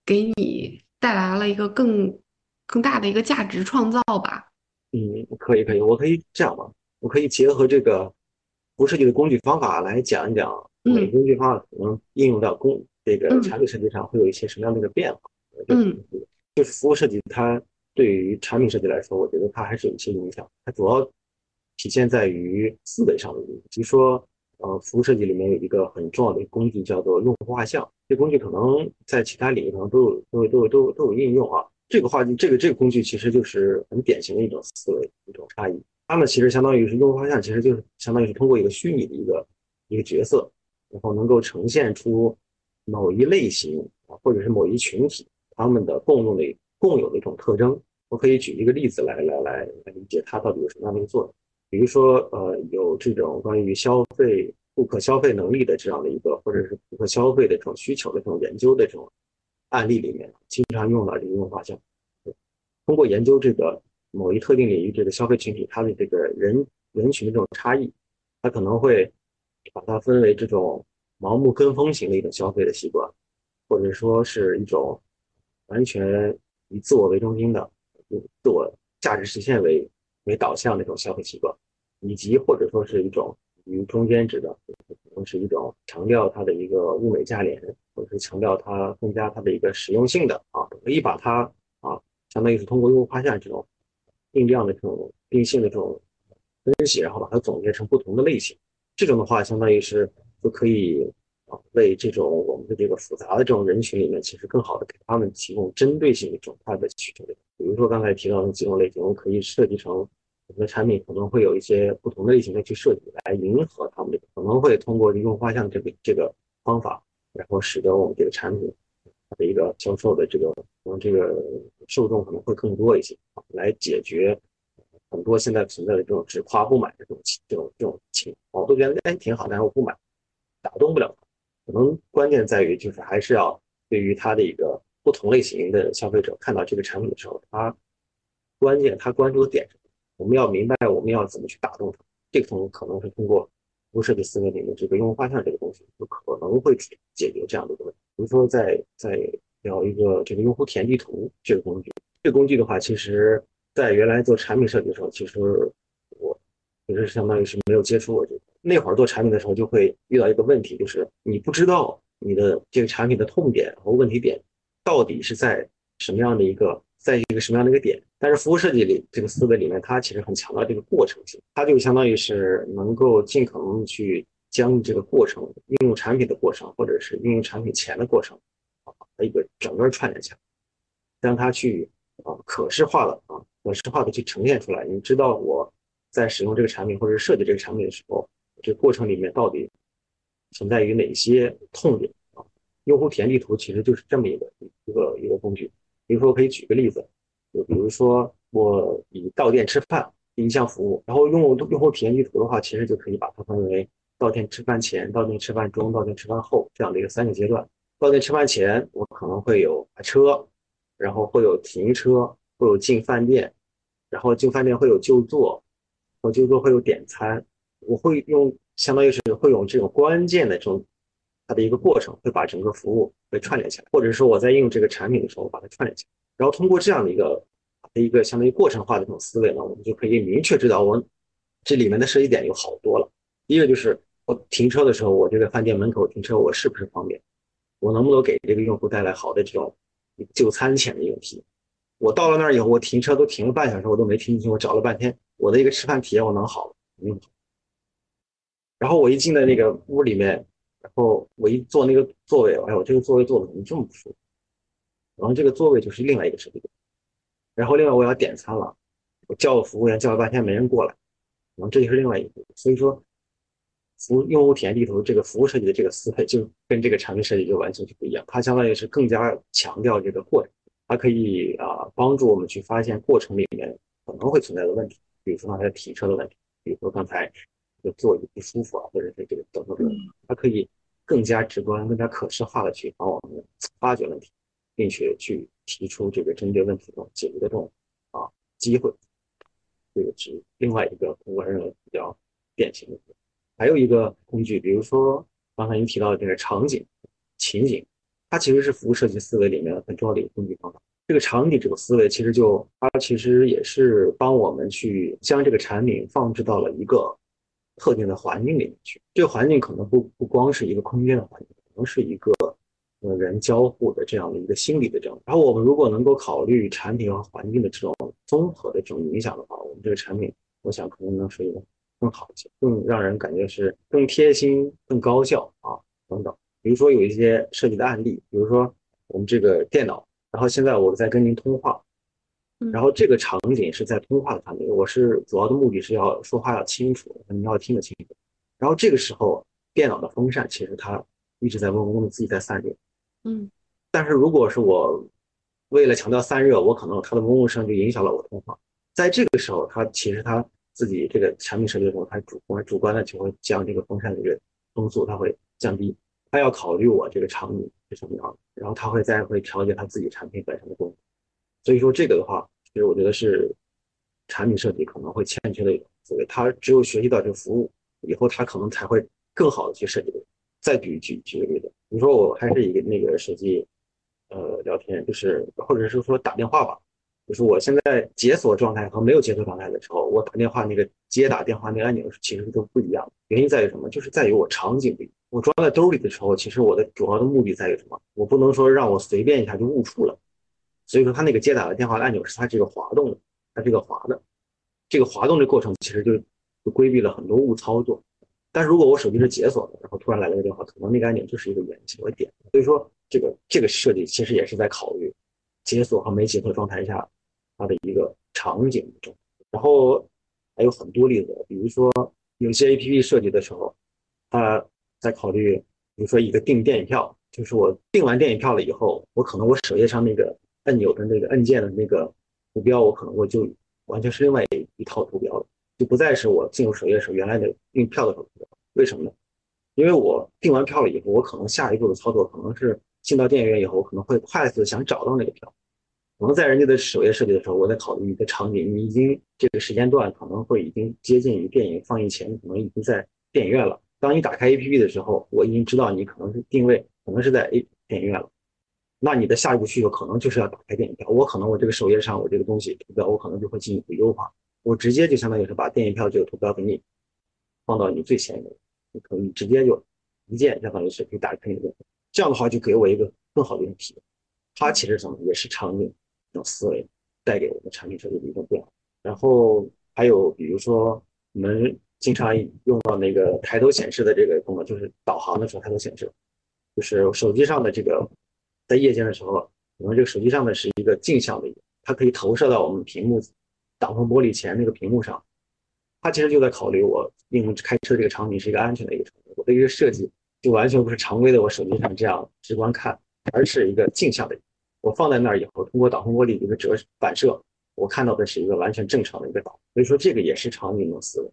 给你带来了一个更更大的一个价值创造吧。嗯，可以可以，我可以这样吧，我可以结合这个服务设计的工具方法来讲一讲，每工具方法可能应用到工这个产品设计上会有一些什么样的一个变化。嗯，就是服务设计它对于产品设计来说，我觉得它还是有一些影响，它主要体现在于思维上的，比如说。呃，服务设计里面有一个很重要的工具，叫做用户画像。这工具可能在其他领域可能都有、都有、都有、都有都有应用啊。这个画这个这个工具其实就是很典型的一种思维一种差异。他们其实相当于是用户画像，其实就是相当于是通过一个虚拟的一个一个角色，然后能够呈现出某一类型啊，或者是某一群体他们的共用的共有的一种特征。我可以举一个例子来来来来理解它到底有什么样的一个作用。比如说，呃，有这种关于消费顾客消费能力的这样的一个，或者是顾客消费的这种需求的这种研究的这种案例里面，经常用到这个用户画像。通过研究这个某一特定领域这个消费群体，它的这个人人群的这种差异，它可能会把它分为这种盲目跟风型的一种消费的习惯，或者说是一种完全以自我为中心的，以自我价值实现为。为导向的一种消费习惯，以及或者说是一种与中间值的，可能是一种强调它的一个物美价廉，或者是强调它更加它的一个实用性的啊，可以把它啊，相当于是通过用户画像这种定量的这种定性的这种分析，然后把它总结成不同的类型。这种的话，相当于是就可以为这种我们的这个复杂的这种人群里面，其实更好的给他们提供针对性的这种快的需求。比如说刚才提到的几种类型，我可以设计成我们的产品可能会有一些不同的类型的去设计，来迎合他们，可能会通过利用画像这个这个方法，然后使得我们这个产品它的一个销售的这个可能这个受众可能会更多一些，来解决很多现在存在的这种只夸不买的这种这种这种情况，我都觉得哎挺好，但是我不买，打动不了。可能关键在于就是还是要对于他的一个不同类型的消费者看到这个产品的时候，他关键他关注的点什么？我们要明白我们要怎么去打动他。这个从可能是通过服务设计思维里面这个用户画像这个东西，就可能会解决这样的一个问题。比如说，在在聊一个这个用户体验地图这个工具，这个工具的话，其实在原来做产品设计的时候，其实我其实相当于是没有接触过这个。那会儿做产品的时候，就会遇到一个问题，就是你不知道你的这个产品的痛点和问题点到底是在什么样的一个，在一个什么样的一个点。但是服务设计里这个思维里面，它其实很强调这个过程性，它就相当于是能够尽可能去将这个过程应用产品的过程，或者是应用产品前的过程啊，一个整个串联起来，让它去啊可视化的啊可视化的去呈现出来。你知道我在使用这个产品或者设计这个产品的时候。这过程里面到底存在于哪些痛点啊？用户体验地图其实就是这么一个一个一个工具。比如说，可以举个例子，就比如说我以到店吃饭第一项服务，然后用用户体验地图的话，其实就可以把它分为到店吃饭前、到店吃饭中、到店吃饭后这样的一个三个阶段。到店吃饭前，我可能会有打车，然后会有停车，会有进饭店，然后进饭店会有就座，我就座会有点餐。我会用，相当于是会用这种关键的这种它的一个过程，会把整个服务会串联起来，或者说我在用这个产品的时候把它串联起来，然后通过这样的一个一个相当于过程化的这种思维呢，我们就可以明确知道我这里面的设计点有好多了。一个就是我停车的时候，我这个饭店门口停车我是不是方便？我能不能给这个用户带来好的这种就餐前的一个体验？我到了那儿以后，我停车都停了半小时，我都没听清，我找了半天，我的一个吃饭体验我能好？肯定不好。然后我一进到那个屋里面，然后我一坐那个座位，哎呦，这个座位坐的怎么这么不舒服？然后这个座位就是另外一个设计点。然后另外我要点餐了，我叫服务员叫了半天没人过来，然后这就是另外一步。所以说，服用户体验地图这个服务设计的这个思维就跟这个产品设计就完全就不一样。它相当于是更加强调这个过程，它可以啊帮助我们去发现过程里面可能会存在的问题，比如说刚才提车的问题，比如说刚才。就座椅不舒服啊，或者是这个等等等，它可以更加直观、更加可视化的去帮我们发掘问题，并且去提出这个针对问题的解决的这种啊机会。这个是另外一个我认为比较典型的。还有一个工具，比如说刚才您提到的这个场景、情景，它其实是服务设计思维里面很重要的一个工具方法。这个场景这个思维，其实就它其实也是帮我们去将这个产品放置到了一个。特定的环境里面去，这个环境可能不不光是一个空间的环境，可能是一个呃人交互的这样的一个心理的这样。然后我们如果能够考虑产品和环境的这种综合的这种影响的话，我们这个产品，我想可能能是一个更好一些，更让人感觉是更贴心、更高效啊等等。比如说有一些设计的案例，比如说我们这个电脑，然后现在我在跟您通话。然后这个场景是在通话的场景，我是主要的目的是要说话要清楚，你要听得清楚。然后这个时候，电脑的风扇其实它一直在嗡嗡的自己在散热，嗯。但是如果是我为了强调散热，我可能它的嗡嗡声就影响了我通话。在这个时候，它其实它自己这个产品设计的时候，它主观主观的就会将这个风扇的这个风速它会降低，它要考虑我这个场景是什么样的，然后它会再会调节它自己产品本身的功能。所以说这个的话。其实我觉得是产品设计可能会欠缺的一种思维，他只有学习到这个服务以后，他可能才会更好的去设计。再举举举个例子，比如说我还是一个那个手机呃聊天，就是或者是说打电话吧，就是我现在解锁状态和没有解锁状态的时候，我打电话那个接打电话那个按钮其实都不一样。原因在于什么？就是在于我场景不一样。我装在兜里的时候，其实我的主要的目的在于什么？我不能说让我随便一下就误触了。所以说，它那个接打的电话的按钮是它这个滑动的，它这个滑的，这个滑动的过程其实就就规避了很多误操作。但是如果我手机是解锁的，然后突然来了个电话，可能那个按钮就是一个圆形，我点。所以说，这个这个设计其实也是在考虑解锁和没解锁状态下它的一个场景。然后还有很多例子，比如说有些 APP 设计的时候，它在考虑，比如说一个订电影票。就是我订完电影票了以后，我可能我首页上那个按钮的那个按键的那个图标，我可能我就完全是另外一一套图标了，就不再是我进入首页的时候原来的订票的时候图标。为什么呢？因为我订完票了以后，我可能下一步的操作可能是进到电影院以后，我可能会快速想找到那个票。可能在人家的首页设计的时候，我在考虑一个场景，你已经这个时间段可能会已经接近于电影放映前，可能已经在电影院了。当你打开 APP 的时候，我已经知道你可能是定位，可能是在 A 电影院了。那你的下一步需求可能就是要打开电影票。我可能我这个首页上我这个东西图标，我可能就会进一步优化。我直接就相当于是把电影票这个图标给你放到你最前面，你可以直接就一键相当于是可以打开一个。这样的话就给我一个更好的一种体验。它其实什么也是场景。这种思维带给我们产品设计的一种变化，然后还有比如说我们经常用到那个抬头显示的这个功能，就是导航的时候抬头显示，就是手机上的这个在夜间的时候，我们这个手机上的是一个镜像的，它可以投射到我们屏幕挡风玻璃前那个屏幕上，它其实就在考虑我应用开车这个场景是一个安全的一个场景，我的一个设计就完全不是常规的我手机上这样直观看，而是一个镜像的。我放在那儿以后，通过挡风玻璃一个折反射，我看到的是一个完全正常的一个岛。所以说，这个也是场景的思维。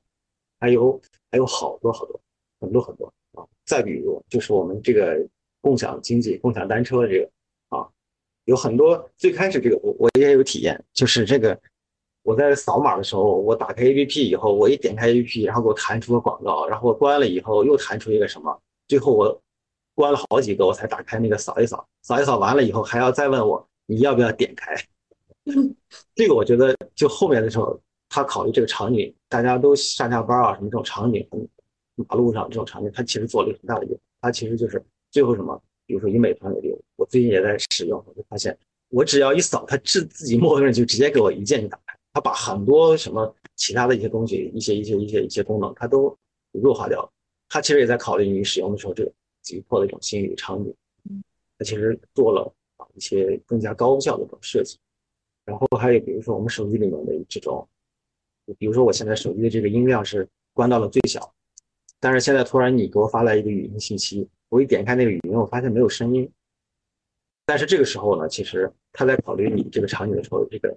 还有还有好多好多很多很多啊！再比如，就是我们这个共享经济、共享单车的这个啊，有很多最开始这个我我也有体验，就是这个我在扫码的时候，我打开 APP 以后，我一点开 APP，然后给我弹出个广告，然后我关了以后又弹出一个什么，最后我。关了好几个，我才打开那个扫一扫，扫一扫完了以后还要再问我你要不要点开。[LAUGHS] 这个我觉得就后面的时候，他考虑这个场景，大家都上下班啊什么这种场景，马路上这种场景，他其实做了一个很大的用。他其实就是最后什么，比如说以美团为例，我最近也在使用，我就发现我只要一扫，它自自己默认就直接给我一键就打开，它把很多什么其他的一些东西，一些一些一些一些功能，它都弱化掉了。它其实也在考虑你使用的时候这个。急迫的一种心理场景，它其实做了啊一些更加高效的这种设计，然后还有比如说我们手机里面的这种，比如说我现在手机的这个音量是关到了最小，但是现在突然你给我发来一个语音信息，我一点开那个语音，我发现没有声音，但是这个时候呢，其实它在考虑你这个场景的时候，这个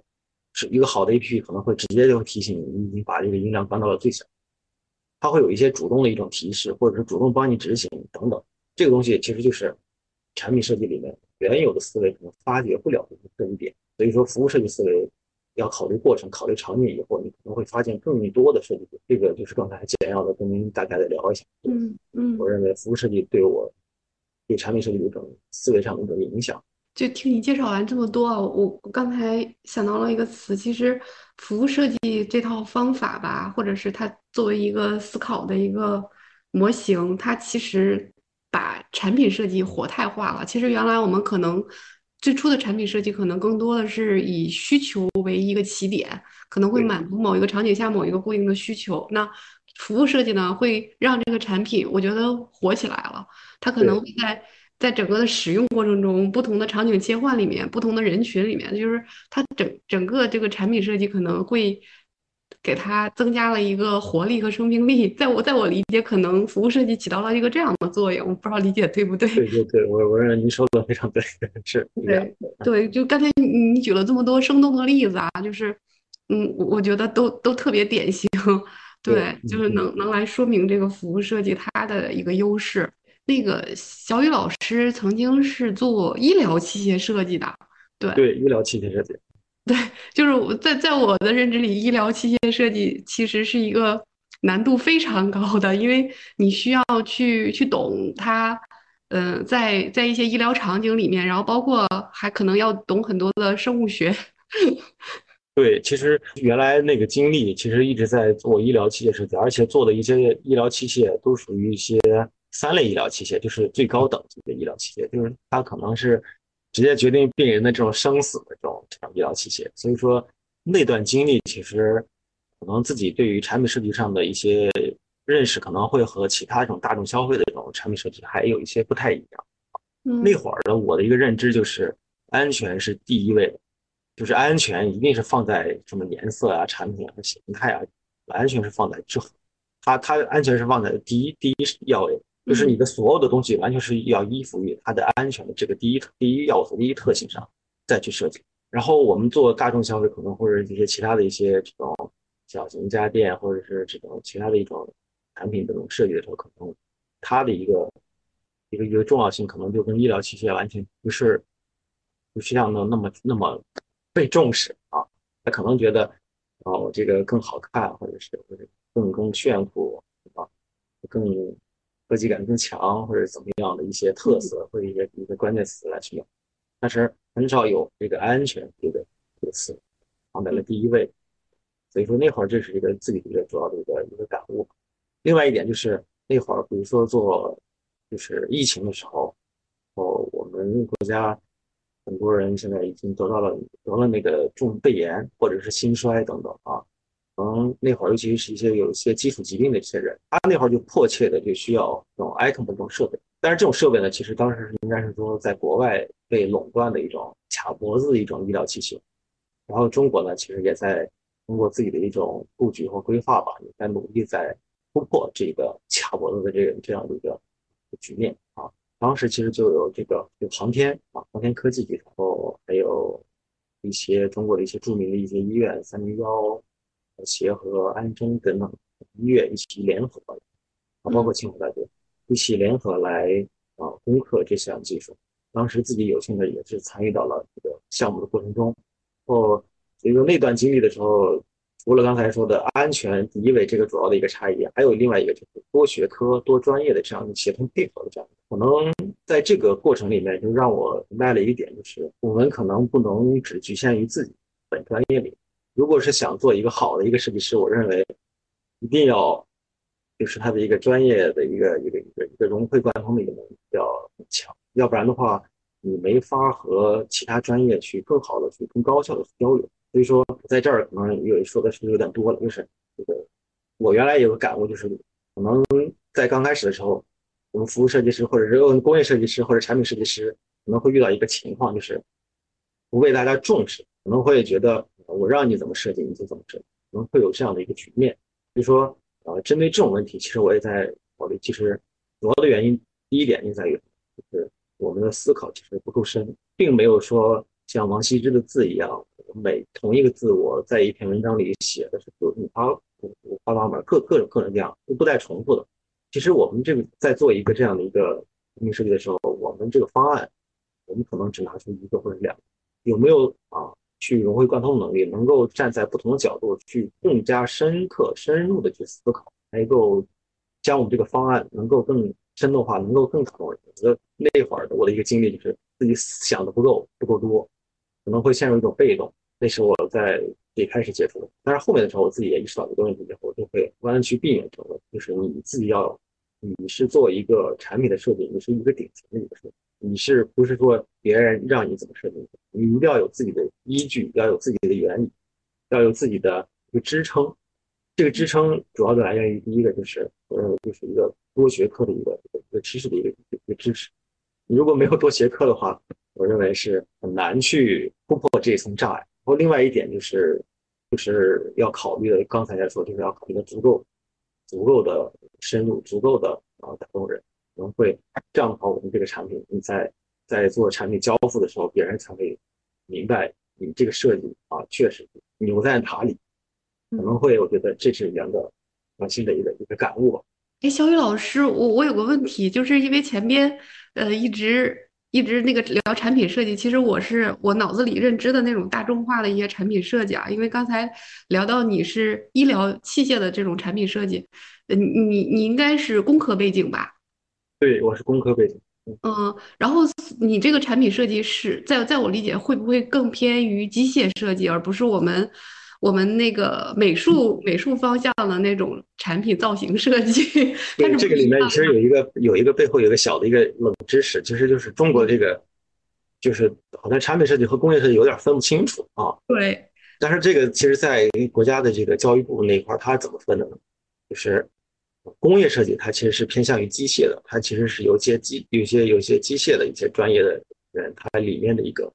是一个好的 APP 可能会直接就会提醒你，你已经把这个音量关到了最小，它会有一些主动的一种提示，或者是主动帮你执行等等。这个东西其实就是产品设计里面原有的思维可能发掘不了的这一点，所以说服务设计思维要考虑过程、考虑场景以后，你可能会发现更多的设计。这个就是刚才简要的跟您大概的聊一下。嗯嗯，我认为服务设计对我对产品设计的一种思维上的一种影响。就听你介绍完这么多啊，我我刚才想到了一个词，其实服务设计这套方法吧，或者是它作为一个思考的一个模型，它其实。把产品设计活态化了。其实原来我们可能最初的产品设计可能更多的是以需求为一个起点，可能会满足某一个场景下某一个固定的需求。那服务设计呢，会让这个产品我觉得火起来了。它可能会在在整个的使用过程中，不同的场景切换里面，不同的人群里面，就是它整整个这个产品设计可能会。给它增加了一个活力和生命力，在我在我理解，可能服务设计起到了一个这样的作用，我不知道理解对不对？对对对，我我认为您说的非常对，是。对对，就刚才你你举了这么多生动的例子啊，就是，嗯，我觉得都都特别典型，对，就是能能来说明这个服务设计它的一个优势。那个小雨老师曾经是做医疗器械设计的，对对，医疗器械设计。[LAUGHS] 对，就是我在在我的认知里，医疗器械设计其实是一个难度非常高的，因为你需要去去懂它，嗯，在在一些医疗场景里面，然后包括还可能要懂很多的生物学。对，其实原来那个经历其实一直在做医疗器械设计，而且做的一些医疗器械都属于一些三类医疗器械，就是最高等级的医疗器械，就是它可能是。直接决定病人的这种生死的这种这种医疗器械，所以说那段经历其实可能自己对于产品设计上的一些认识，可能会和其他这种大众消费的这种产品设计还有一些不太一样。那会儿的我的一个认知就是安全是第一位的，就是安全一定是放在什么颜色啊、产品啊、形态啊，安全是放在之后，它它安全是放在第一第一要位。就是你的所有的东西完全是要依附于它的安全的这个第一第一要素、第一特性上再去设计。然后我们做大众消费可能或者一些其他的一些这种小型家电或者是这种其他的一种产品这种设计的时候，可能它的一个一个一个重要性，可能就跟医疗器械完全不是不是像那那么那么被重视啊。他可能觉得哦，这个更好看，或者是或者更更炫酷啊，更科技感更强，或者怎么样的一些特色或者一些一些关键词来去用，但是很少有这个安全这个这个词放在了第一位。所以说那会儿这是一个自己的一个主要的一个一个感悟。另外一点就是那会儿，比如说做就是疫情的时候，哦，我们国家很多人现在已经得到了得了那个重肺炎或者是心衰等等啊。嗯，那会儿尤其是一些有一些基础疾病的这些人，他那会儿就迫切的就需要这种 ECMO 这种设备。但是这种设备呢，其实当时应该是说在国外被垄断的一种卡脖子的一种医疗器械。然后中国呢，其实也在。通过自己的一种布局和规划吧，也在努力在突破这个卡脖子的这个这样的一个局面啊。当时其实就有这个有航天啊，航天科技，然后还有一些中国的一些著名的一些医院，三零幺、协和、安贞等等医院一起联合啊，包括清华大学一起联合来啊攻克这项技术。当时自己有幸的也是参与到了这个项目的过程中，后。所以说那段经历的时候，除了刚才说的安全第一位这个主要的一个差异，还有另外一个就是多学科、多专业的这样的协同配合的这样。可能在这个过程里面，就让我明白了一点，就是我们可能不能只局限于自己本专业里。如果是想做一个好的一个设计师，我认为一定要就是他的一个专业的一个一个一个一个融会贯通的一个能力要很强，要不然的话，你没法和其他专业去更好的去更高效的去交流。所以说，在这儿可能有说的是有点多了，就是这个我原来有个感悟，就是可能在刚开始的时候，我们服务设计师或者是工业设计师或者产品设计师可能会遇到一个情况，就是不被大家重视，可能会觉得我让你怎么设计你就怎么设计，可能会有这样的一个局面。所以说，呃，针对这种问题，其实我也在考虑，其实主要的原因第一点就在于，就是我们的思考其实不够深，并没有说像王羲之的字一样。每同一个字，我在一篇文章里写的是五花五五花八门，各各种各种各样，都不带重复的。其实我们这个在做一个这样的一个产品设计的时候，我们这个方案，我们可能只拿出一个或者两个，有没有啊？去融会贯通的能力，能够站在不同的角度去更加深刻、深入的去思考，能够将我们这个方案能够更生动化，能够更打动人。我觉得那会儿的我的一个经历就是自己想的不够不够多，可能会陷入一种被动。那是我在最开始接触的，但是后面的时候，我自己也意识到这个问题之后，我就会不断去避免这种问题。就是你自己要，你是做一个产品的设计，你是一个顶层的一个设计，你是不是说别人让你怎么设计，你一定要有自己的依据，要有自己的原理，要有自己的一个支撑。这个支撑主要的来源于第一个就是，我认为就是一个多学科的一个一个知识的一个一个支持。你如果没有多学科的话，我认为是很难去突破这一层障碍。然后另外一点就是，就是要考虑的，刚才在说，就是要考虑的足够、足够的深入、足够的啊打动人，能会这样的话，我们这个产品你在在做产品交付的时候，别人才会明白你这个设计啊确实牛在哪里，可能会我觉得这是两个核心的一个一个感悟吧。哎，小雨老师，我我有个问题，就是因为前边呃一直。一直那个聊产品设计，其实我是我脑子里认知的那种大众化的一些产品设计啊。因为刚才聊到你是医疗器械的这种产品设计，你你你应该是工科背景吧？对，我是工科背景。嗯，然后你这个产品设计是在在我理解会不会更偏于机械设计，而不是我们？我们那个美术美术方向的那种产品造型设计，对这个里面其实有一个有一个背后有一个小的一个冷知识，其实就是中国这个就是好像产品设计和工业设计有点分不清楚啊。对，但是这个其实，在国家的这个教育部那一块，它怎么分的呢？就是工业设计它其实是偏向于机械的，它其实是有些机有些有些机械的一些专业的人，它里面的一个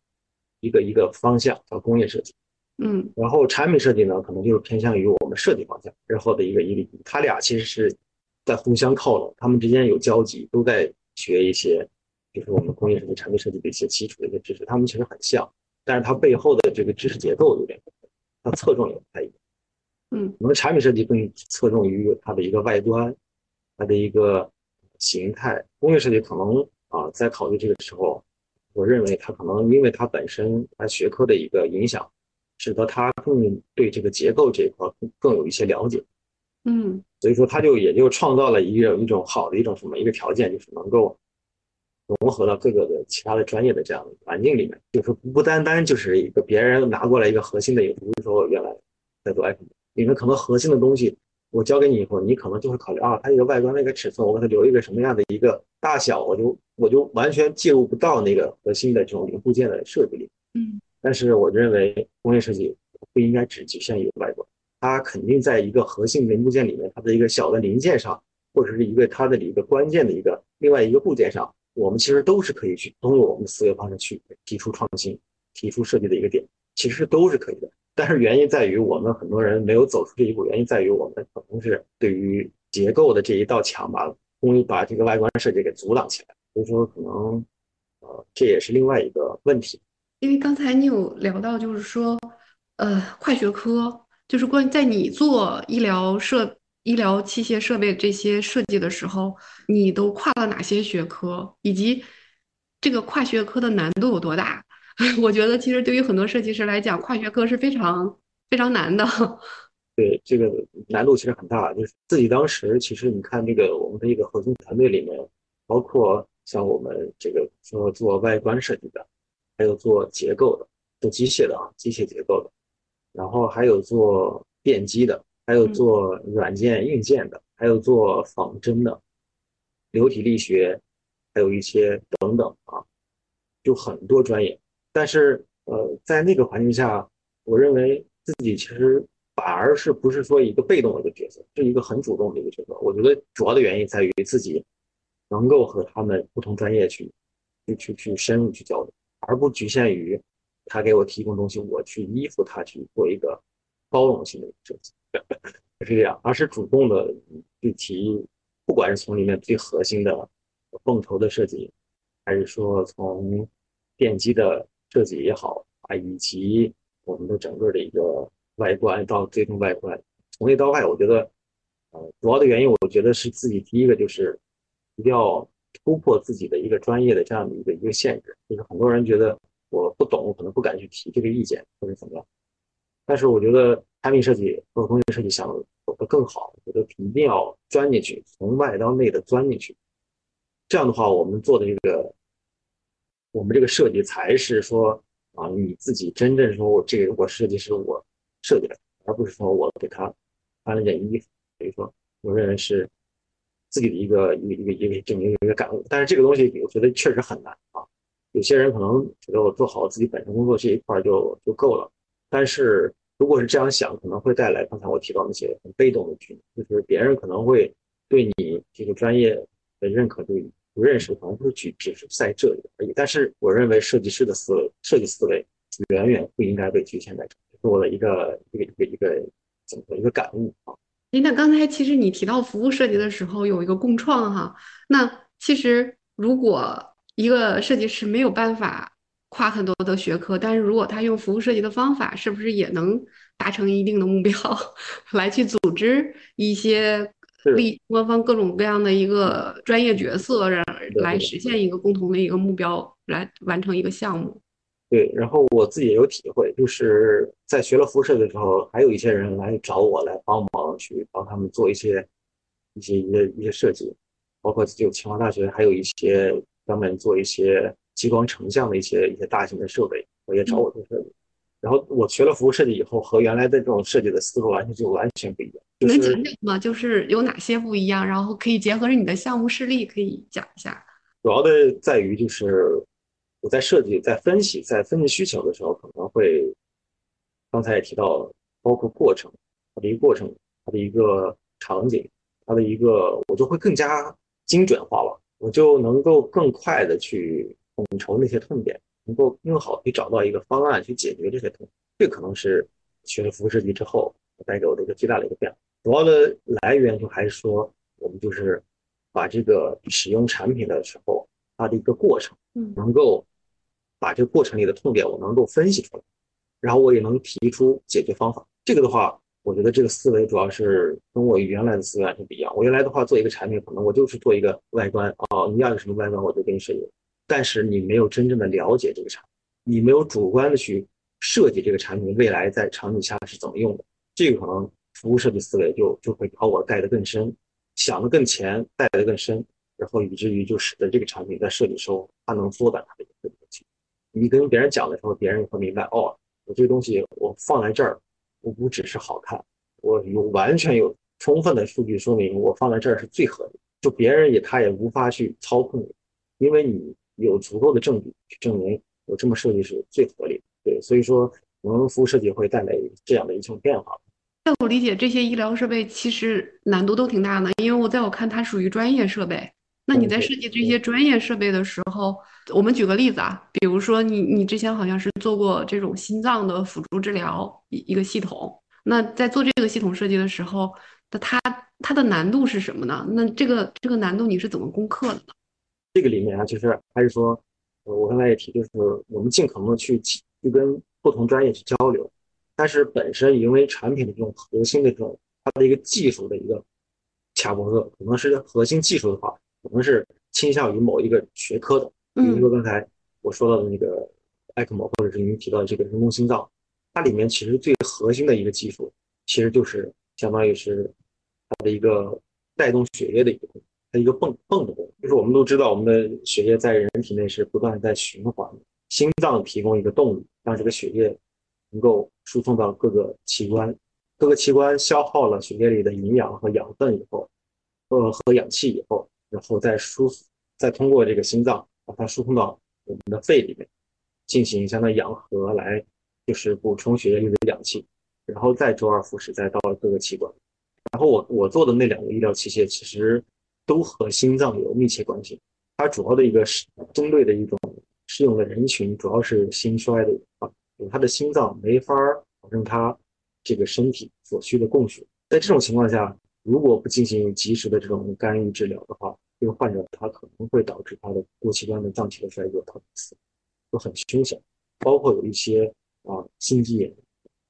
一个一个方向叫工业设计。嗯，然后产品设计呢，可能就是偏向于我们设计方向，日后的一个一个，它俩其实是在互相靠拢，他们之间有交集，都在学一些，就是我们工业设计、产品设计的一些基础的一些知识，他们其实很像，但是它背后的这个知识结构有点不同，它侧重也不太一样。嗯，我们产品设计更侧重于它的一个外观，它的一个形态，工业设计可能啊在考虑这个时候，我认为它可能因为它本身它学科的一个影响，使得它更对这个结构这一块更更有一些了解。嗯。所以说，它就也就创造了一个一种好的一种什么一个条件，就是能够融合到各个的其他的专业的这样的环境里面，就是不单单就是一个别人拿过来一个核心的，也不是说原来在做 iPhone，里面可能核心的东西我教给你以后，你可能就会考虑啊，它一个外观那个尺寸，我给它留一个什么样的一个大小，我就我就完全介入不到那个核心的这种零部件的设计里。嗯但是我认为工业设计不应该只局限于外观，它肯定在一个核心零部件里面，它的一个小的零件上，或者是一个它的一个关键的一个另外一个部件上，我们其实都是可以去通过我们的思维方式去提出创新、提出设计的一个点，其实都是可以的。但是原因在于我们很多人没有走出这一步，原因在于我们可能是对于结构的这一道墙吧，容易把这个外观设计给阻挡起来，所以说可能呃这也是另外一个问题。因为刚才你有聊到，就是说，呃，跨学科，就是关于在你做医疗设、医疗器械设备这些设计的时候，你都跨了哪些学科，以及这个跨学科的难度有多大？[LAUGHS] 我觉得其实对于很多设计师来讲，跨学科是非常非常难的。[LAUGHS] 对这个难度其实很大，就是自己当时其实你看这个我们的一个核心团队里面，包括像我们这个说做外观设计的，还有做结构的，做机械的啊，机械结构的，然后还有做电机的，还有做软件硬件的，还有做仿真的，流体力学，还有一些等等啊，就很多专业。但是呃，在那个环境下，我认为自己其实反而是不是说一个被动的一个角色，是一个很主动的一个角色。我觉得主要的原因在于自己能够和他们不同专业去去去去深入去交流，而不局限于他给我提供东西，我去依附他去做一个包容性的一个设计，[LAUGHS] 是这样，而是主动的去提，不管是从里面最核心的泵头的设计，还是说从电机的设计也好啊，以及我们的整个的一个外观到最终外观，从内到外，我觉得，呃，主要的原因，我觉得是自己第一个就是一定要突破自己的一个专业的这样的一个一个限制，就是很多人觉得我不懂，可能不敢去提这个意见或者怎么样，但是我觉得产品设计和工业设计想走得更好，我觉得一定要钻进去，从外到内的钻进去，这样的话，我们做的这个。我们这个设计才是说啊，你自己真正说我这个我设计师我设计的，而不是说我给他穿了件衣服。所以说，我认为是自己的一个一个一个一个证明一个感悟。但是这个东西我觉得确实很难啊。有些人可能觉得我做好自己本身工作这一块就就够了，但是如果是这样想，可能会带来刚才我提到那些很被动的局面，就是别人可能会对你这个专业的认可度不认识，可能不是只只是在这里而已。但是我认为设计师的思维、设计思维远远不应该被局限在这，是我的一个一个一个一个怎么一个感悟啊。诶，那刚才其实你提到服务设计的时候有一个共创哈，那其实如果一个设计师没有办法跨很多的学科，但是如果他用服务设计的方法，是不是也能达成一定的目标，[LAUGHS] 来去组织一些立官方各种各样的一个专业角色，然来实现一个共同的一个目标，来完成一个项目？对，然后我自己也有体会，就是在学了辐射的时候，还有一些人来找我来帮忙去帮他们做一些一些一些一些设计，包括就清华大学还有一些专门做一些激光成像的一些一些大型的设备，我也找我做设计。然后我学了服务设计以后，和原来的这种设计的思路完全就完全不一样。能讲讲吗？就是有哪些不一样？然后可以结合着你的项目事例，可以讲一下。主要的在于就是我在设计、在分析、在分析需求的时候，可能会刚才也提到，包括过程，它的一个过程，它的一个场景，它的一个，我就会更加精准化了，我就能够更快的去统筹那些痛点，能够更好去找到一个方案去解决这些痛。这可能是学了服务设计之后带给我的一个最大的一个变化。主要的来源就还是说，我们就是把这个使用产品的时候，它的一个过程，嗯，能够把这个过程里的痛点我能够分析出来，然后我也能提出解决方法。这个的话，我觉得这个思维主要是跟我原来的思维完全不一样。我原来的话做一个产品，可能我就是做一个外观哦，你要有什么外观我就给你设计。但是你没有真正的了解这个产品，你没有主观的去设计这个产品未来在场景下是怎么用的，这个可能服务设计思维就就会把我带得更深，想得更前，带得更深，然后以至于就使得这个产品在设计时候它能缩短它的一个周期。你跟别人讲的时候，别人会明白哦，我这个东西我放在这儿。我不只是好看，我有完全有充分的数据说明我放在这儿是最合理，就别人也他也无法去操控你，因为你有足够的证据去证明我这么设计是最合理的。对，所以说我们服务设计会带来这样的一种变化。在我理解，这些医疗设备其实难度都挺大的，因为我在我看它属于专业设备。那你在设计这些专业设备的时候，我们举个例子啊，比如说你你之前好像是做过这种心脏的辅助治疗一一个系统，那在做这个系统设计的时候，那它它的难度是什么呢？那这个这个难度你是怎么攻克的呢？这个里面啊，就是还是说，呃我刚才也提，就是我们尽可能的去去跟不同专业去交流，但是本身因为产品的这种核心的这种它的一个技术的一个卡脖子，可能是核心技术的话。可能是倾向于某一个学科的，比如说刚才我说到的那个 ECMO，或者是您提到的这个人工心脏，它里面其实最核心的一个技术，其实就是相当于是它的一个带动血液的一个它一个泵泵的功能。就是我们都知道，我们的血液在人体内是不断在循环，心脏提供一个动力，让这个血液能够输送到各个器官，各个器官消耗了血液里的营养和养分以后，呃和氧气以后。然后再输，再通过这个心脏把它输送到我们的肺里面，进行相当于氧合来，就是补充血液里的氧气，然后再周而复始，再到各个器官。然后我我做的那两个医疗器械其实都和心脏有密切关系。它主要的一个是针对的一种适用的人群，主要是心衰的啊，他的心脏没法保证他这个身体所需的供血。在这种情况下。如果不进行及时的这种干预治疗的话，这个患者他可能会导致他的多器官的脏器的衰弱，他死都很凶险。包括有一些啊心肌炎、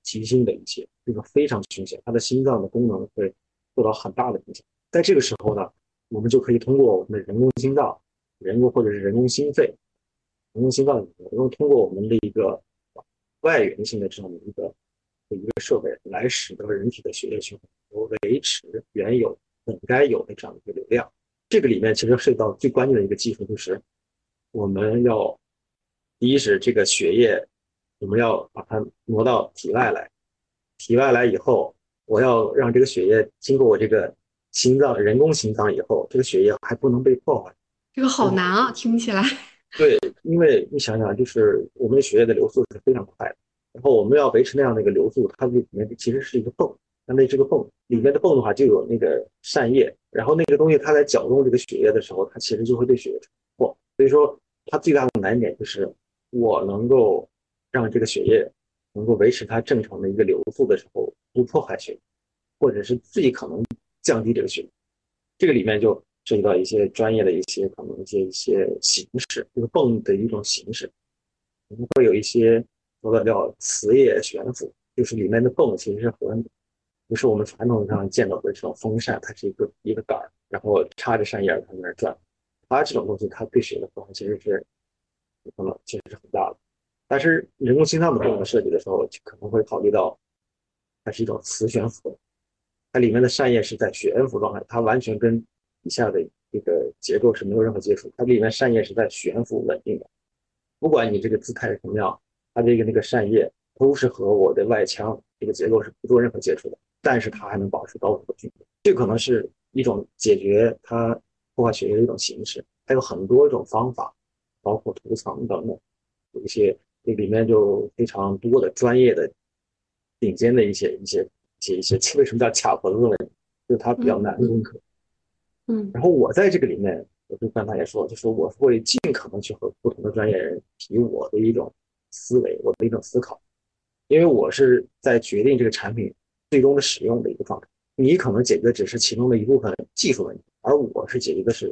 急性的一些，这个非常凶险，他的心脏的功能会受到很大的影响。在这个时候呢，我们就可以通过我们的人工心脏、人工或者是人工心肺、人工心脏，然后通过我们的一个外源性的这样的一个一个设备，来使得人体的血液循环。维持原有本该有的这样的一个流量，这个里面其实涉及到最关键的一个技术，就是我们要第一是这个血液，我们要把它挪到体外来，体外来以后，我要让这个血液经过我这个心脏人工心脏以后，这个血液还不能被破坏。这个好难啊，听起来。[LAUGHS] 对，因为你想想，就是我们的血液的流速是非常快的，然后我们要维持那样的一个流速，它里面其实是一个泵。那这个泵里面的泵的话，就有那个扇叶，然后那个东西它在搅动这个血液的时候，它其实就会对血液破。所以说，它最大的难点就是我能够让这个血液能够维持它正常的一个流速的时候，不破坏血液，或者是最可能降低这个血。这个里面就涉及到一些专业的一些可能一些一些形式，这个泵的一种形式，我们会有一些说的叫磁叶悬浮，就是里面的泵其实是和不是我们传统上见到的这种风扇，它是一个一个杆儿，然后插着扇叶儿在那儿转。它这种东西，它对血的破坏其实是可能其实是很大的。但是人工心脏的这种设计的时候，可能会考虑到它是一种磁悬浮，它里面的扇叶是在悬浮状态，它完全跟底下的这个结构是没有任何接触，它里面扇叶是在悬浮稳定的。不管你这个姿态是什么样，它这个那个扇叶都是和我的外腔这个结构是不做任何接触的。但是它还能保持高度的均匀，这可能是一种解决它破坏血液的一种形式。还有很多种方法，包括涂层等等，有一些这里面就非常多的专业的、顶尖的一些一些一些一些。为什么叫卡脖子的问题？就是它比较难攻克。嗯。然后我在这个里面，我就刚才也说，就是我会尽可能去和不同的专业人提我的一种思维，我的一种思考，因为我是在决定这个产品。最终的使用的一个状态，你可能解决的只是其中的一部分技术问题，而我是解决的是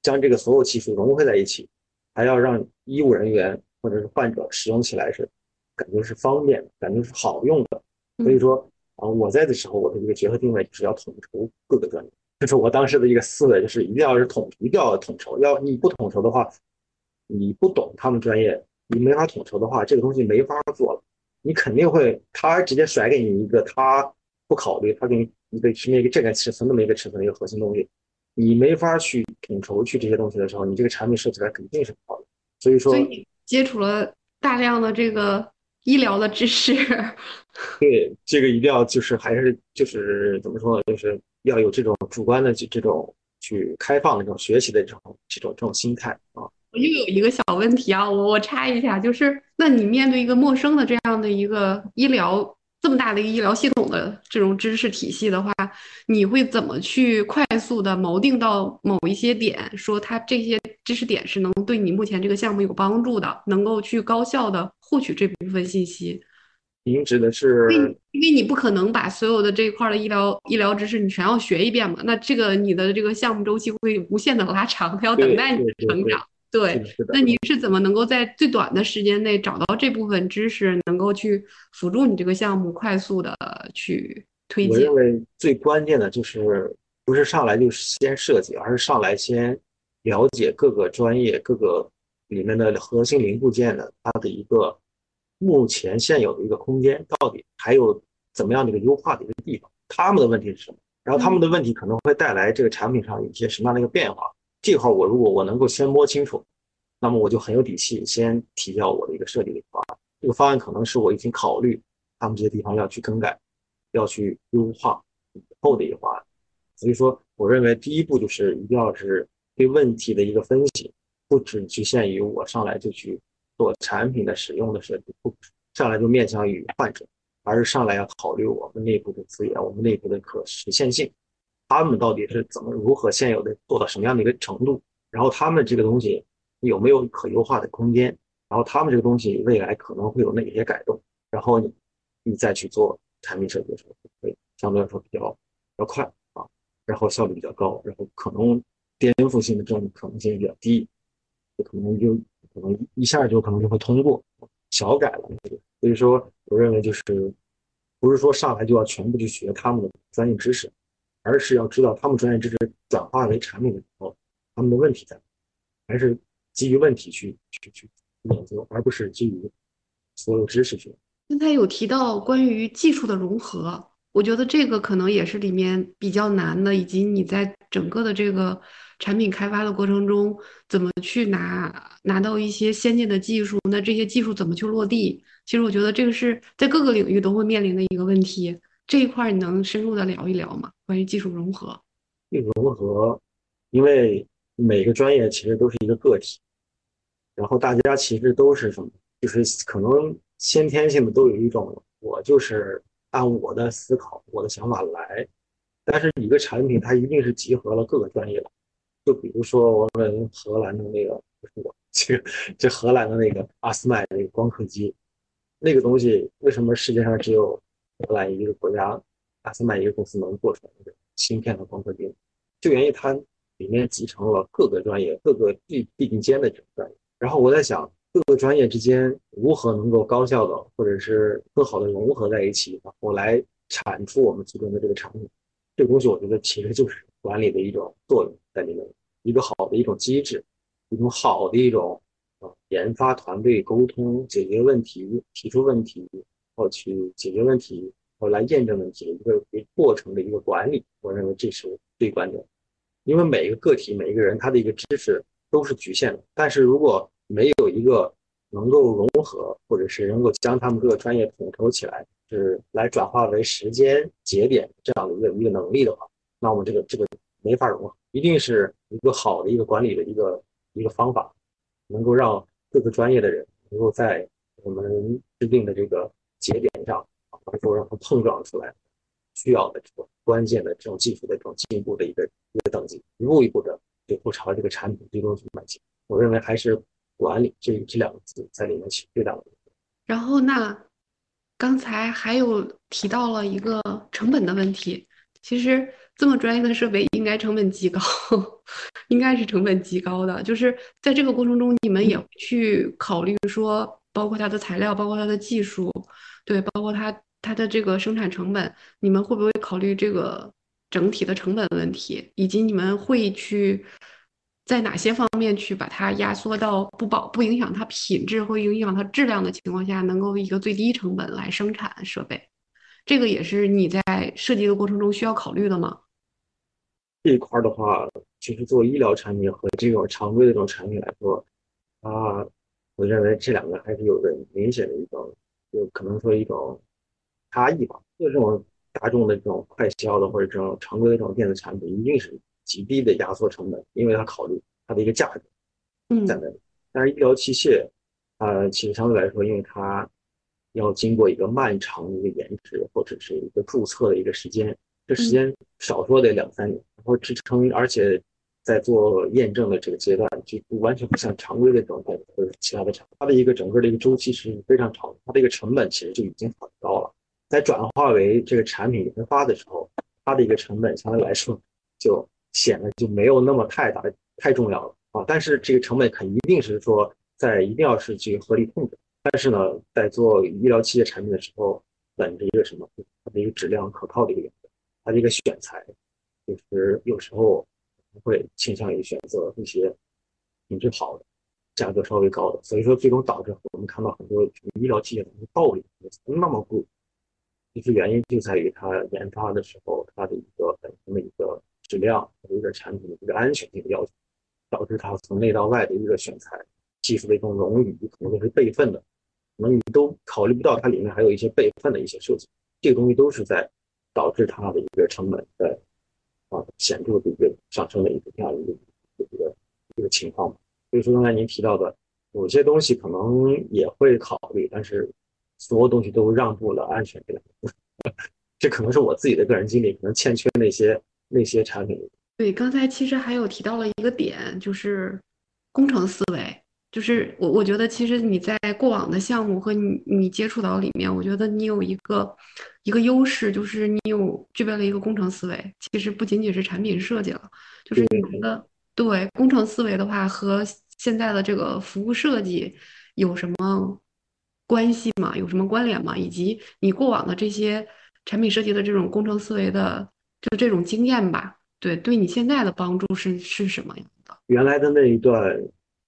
将这个所有技术融合在一起，还要让医务人员或者是患者使用起来是感觉是方便，感觉是好用的。所以说，啊，我在的时候，我的一个角色定位就是要统筹各个专业，就是我当时的一个思维，就是一定要是统，一定要统筹。要你不统筹的话，你不懂他们专业，你没法统筹的话，这个东西没法做了。你肯定会，他直接甩给你一个，他不考虑，他给你一个什么一个这个尺寸那么一个尺寸的一个核心东西，你没法去统筹去这些东西的时候，你这个产品设计来肯定是不好的。所以说，所以接触了大量的这个医疗的知识。[LAUGHS] 对，这个一定要就是还是就是怎么说呢？就是要有这种主观的这这种去开放的这种学习的这种这种这种心态啊。我又有一个小问题啊，我我插一下，就是那你面对一个陌生的这样的一个医疗这么大的一个医疗系统的这种知识体系的话，你会怎么去快速的锚定到某一些点，说它这些知识点是能对你目前这个项目有帮助的，能够去高效的获取这部分信息？您指的是？因为因为你不可能把所有的这一块的医疗医疗知识你全要学一遍嘛，那这个你的这个项目周期会无限的拉长，它要等待你的成长。对，那你是怎么能够在最短的时间内找到这部分知识，能够去辅助你这个项目快速的去推进？我认为最关键的就是不是上来就先设计，而是上来先了解各个专业各个里面的核心零部件的它的一个目前现有的一个空间到底还有怎么样的一个优化的一个地方，他们的问题是什么？然后他们的问题可能会带来这个产品上有一些什么样的一个变化？这块我如果我能够先摸清楚，那么我就很有底气先提交我的一个设计的方案。这个方案可能是我已经考虑他们这些地方要去更改、要去优化以后的一个方案。所以说，我认为第一步就是一定要是对问题的一个分析，不只局限于我上来就去做产品的使用的设计，不上来就面向于患者，而是上来要考虑我们内部的资源、我们内部的可实现性。他们到底是怎么如何现有的做到什么样的一个程度？然后他们这个东西有没有可优化的空间？然后他们这个东西未来可能会有哪些改动？然后你你再去做产品设计的时候，会相对来说比较比较快啊，然后效率比较高，然后可能颠覆性的这种可能性比较低，就可能就可能一下就可能就会通过，小改了。所以说，我认为就是不是说上来就要全部去学他们的专业知识。而是要知道他们专业知识转化为产品的时候，他们的问题在哪，还是基于问题去去去研究，而不是基于所有知识去。刚才有提到关于技术的融合，我觉得这个可能也是里面比较难的，以及你在整个的这个产品开发的过程中，怎么去拿拿到一些先进的技术，那这些技术怎么去落地？其实我觉得这个是在各个领域都会面临的一个问题。这一块你能深入的聊一聊吗？关于技术融合，技术融合，因为每个专业其实都是一个个体，然后大家其实都是什么，就是可能先天性的都有一种，我就是按我的思考、我的想法来，但是一个产品它一定是集合了各个专业的，就比如说我们荷兰的那个，就是我，这这荷兰的那个阿斯麦那个光刻机，那个东西为什么世界上只有？荷兰一个国家，阿斯麦一个公司能做出来那个芯片的光刻机，就源于它里面集成了各个专业、各个地地顶尖的这种专业。然后我在想，各个专业之间如何能够高效的，或者是更好的融合在一起，然后来产出我们最终的这个产品。这个东西，我觉得其实就是管理的一种作用在里面，一个好的一种机制，一种好的一种呃研发团队沟通、解决问题、提出问题。然后去解决问题，后来验证问题的一个一个过程的一个管理，我认为这是最关键的。因为每一个个体、每一个人他的一个知识都是局限的，但是如果没有一个能够融合，或者是能够将他们各个专业统筹起来，是来转化为时间节点这样的一个一个能力的话，那我们这个这个没法融合。一定是一个好的一个管理的一个一个方法，能够让各个专业的人能够在我们制定的这个。节点上，能够让它碰撞出来需要的这种关键的这种技术的这种进步的一个一个等级，一步一步的就不朝这个产品最终去迈进。我认为还是管理这这两个字在里面起最大的作用。然后那刚才还有提到了一个成本的问题，其实这么专业的设备应该成本极高，[LAUGHS] 应该是成本极高的。就是在这个过程中，你们也去考虑说。包括它的材料，包括它的技术，对，包括它它的这个生产成本，你们会不会考虑这个整体的成本问题，以及你们会去在哪些方面去把它压缩到不保不影响它品质或影响它质量的情况下，能够一个最低成本来生产设备？这个也是你在设计的过程中需要考虑的吗？这一块的话，其实做医疗产品和这种常规的这种产品来说，啊，我认为这两个还是有着明显的一种，就可能说一种。差异吧，就这种大众的这种快销的或者这种常规的这种电子产品，一定是极低的压缩成本，因为它考虑它的一个价格在那里。但是医疗器械，呃，其实相对来说，因为它要经过一个漫长的一个研制或者是一个注册的一个时间，这时间少说得两三年，然后支撑，而且在做验证的这个阶段，就完全不像常规的这种电子或者其他的产品，它的一个整个的一个周期是非常长的，它的一个成本其实就已经很高了。在转化为这个产品研发的时候，它的一个成本相对来说就显得就没有那么太大、太重要了啊。但是这个成本肯一定是说在一定要是去合理控制。但是呢，在做医疗器械产品的时候，本着一个什么？它的一个质量可靠的一个原则，它的一个选材，就是有时候会倾向于选择一些品质好的、价格稍微高的。所以说，最终导致我们看到很多医疗器械的道理那么贵。其实原因就在于它研发的时候，它的一个本身的一个质量一个产品的一个安全性要求，导致它从内到外的一个选材、技术的一种冗余，可能都是备份的，可能你都考虑不到它里面还有一些备份的一些设计，这个东西都是在导致它的一个成本在啊显著的一个上升的一个这样一个一个一个情况所以说刚才您提到的有些东西可能也会考虑，但是。所有东西都让步了安全这两个，[LAUGHS] 这可能是我自己的个人经历，可能欠缺那些那些产品。对，刚才其实还有提到了一个点，就是工程思维。就是我我觉得，其实你在过往的项目和你你接触到里面，我觉得你有一个一个优势，就是你有具备了一个工程思维。其实不仅仅是产品设计了，就是你觉得对工程思维的话，和现在的这个服务设计有什么？关系嘛，有什么关联吗？以及你过往的这些产品设计的这种工程思维的，就这种经验吧，对，对你现在的帮助是是什么样的？原来的那一段，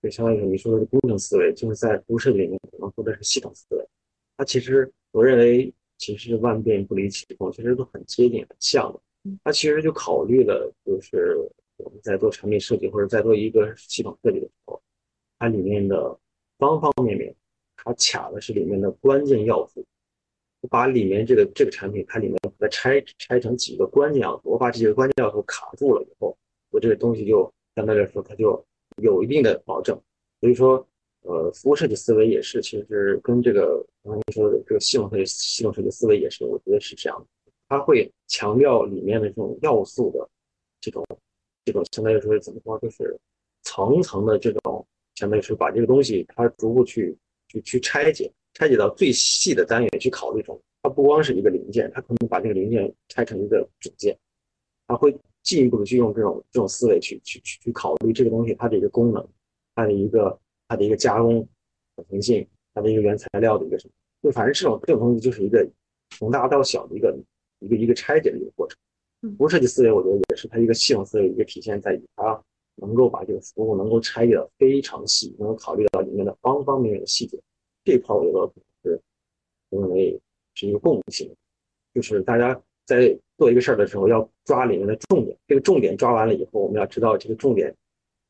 就相当于你说的是工程思维，就是在服务设计里面可能说的是系统思维。它其实我认为，其实万变不离其宗，其实都很接近、很像的。它其实就考虑了，就是我们在做产品设计或者在做一个系统设计的时候，它里面的方方面面。它卡的是里面的关键要素，我把里面这个这个产品，它里面把它拆拆成几个关键要素，我把这几个关键要素卡住了以后，我这个东西就相对来说它就有一定的保证。所以说，呃，服务设计思维也是，其实跟这个刚才说的这个系统设计系统设计思维也是，我觉得是这样的。它会强调里面的这种要素的这种这种相当于说怎么说，就是层层的这种，相当于是把这个东西它逐步去。去去拆解，拆解到最细的单元去考虑中，它不光是一个零件，它可能把这个零件拆成一个组件，它会进一步的去用这种这种思维去去去去考虑这个东西它的一个功能，它的一个它的一个加工可行性，它的一个原材料的一个什么，就反正这种这种东西就是一个从大到小的一个一个一个拆解的一个过程。不是设计思维，我觉得也是它一个系统思维一个体现在于它。能够把这个服务能够拆解的非常细，能够考虑到里方方面面的细节，这块我觉得是我认为是一个共性，就是大家在做一个事儿的时候要抓里面的重点，这个重点抓完了以后，我们要知道这个重点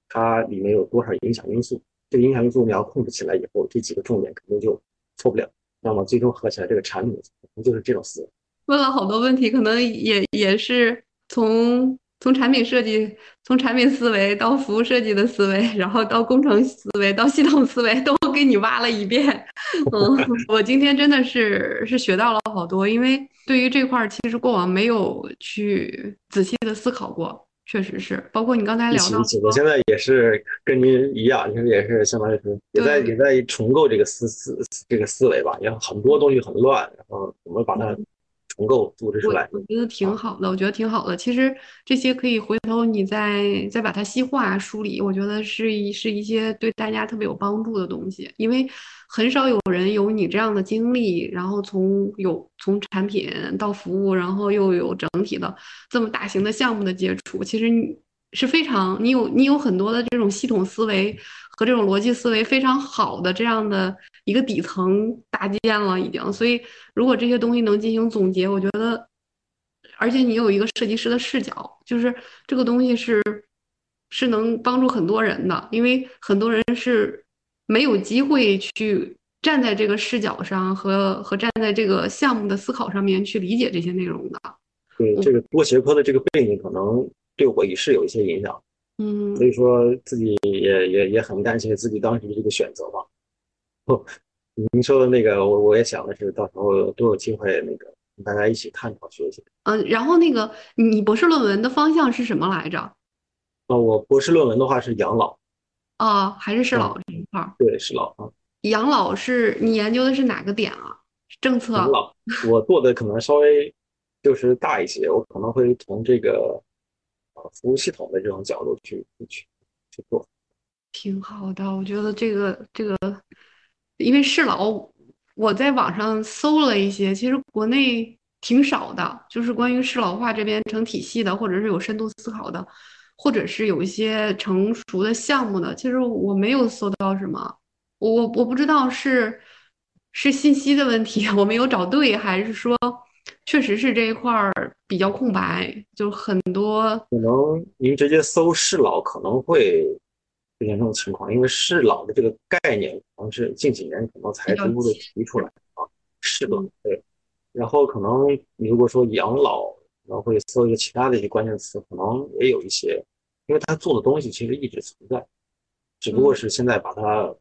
它里面有多少影响因素，这个影响因素我们要控制起来以后，这几个重点肯定就错不了，那么最终合起来这个产品可能就是这种思维。问了好多问题，可能也也是从。从产品设计，从产品思维到服务设计的思维，然后到工程思维，到系统思维，[LAUGHS] 都给你挖了一遍。嗯，我今天真的是是学到了好多，因为对于这块儿，其实过往没有去仔细的思考过，确实是。包括你刚才聊到，我现在也是跟您一样，其实也是相当于是也在也在重构这个思思这个思维吧，也很多东西很乱，然后怎么把它。重构组织出来。我觉得挺好的，我觉得挺好的。其实这些可以回头你再再把它细化梳理，我觉得是一是一些对大家特别有帮助的东西。因为很少有人有你这样的经历，然后从有从产品到服务，然后又有整体的这么大型的项目的接触，其实你是非常你有你有很多的这种系统思维。和这种逻辑思维非常好的这样的一个底层搭建了，已经。所以，如果这些东西能进行总结，我觉得，而且你有一个设计师的视角，就是这个东西是是能帮助很多人的，因为很多人是没有机会去站在这个视角上和和站在这个项目的思考上面去理解这些内容的。对这个多学科的这个背景，可能对我也是有一些影响。嗯，所以说自己也也也很担心自己当时的这个选择吧。哦，您说的那个，我我也想的是，到时候都有机会那个跟大家一起探讨学习。嗯，然后那个你博士论文的方向是什么来着？啊，我博士论文的话是养老。啊，还是是老这一块儿？对，是老啊。养老是你研究的是哪个点啊？政策？养老，我做的可能稍微就是大一些，我可能会从这个。服务系统的这种角度去去去做，挺好的。我觉得这个这个，因为适老，我在网上搜了一些，其实国内挺少的，就是关于适老化这边成体系的，或者是有深度思考的，或者是有一些成熟的项目的，其实我没有搜到什么。我我不知道是是信息的问题，[LAUGHS] 我没有找对，还是说。确实是这一块儿比较空白，就很多。可能您直接搜“适老”可能会出现这种情况，因为“适老”的这个概念可能是近几年可能才逐步的提出来啊，“适老”对。然后可能你如果说养老，可能会搜一个其他的一些关键词，可能也有一些，因为他做的东西其实一直存在，只不过是现在把它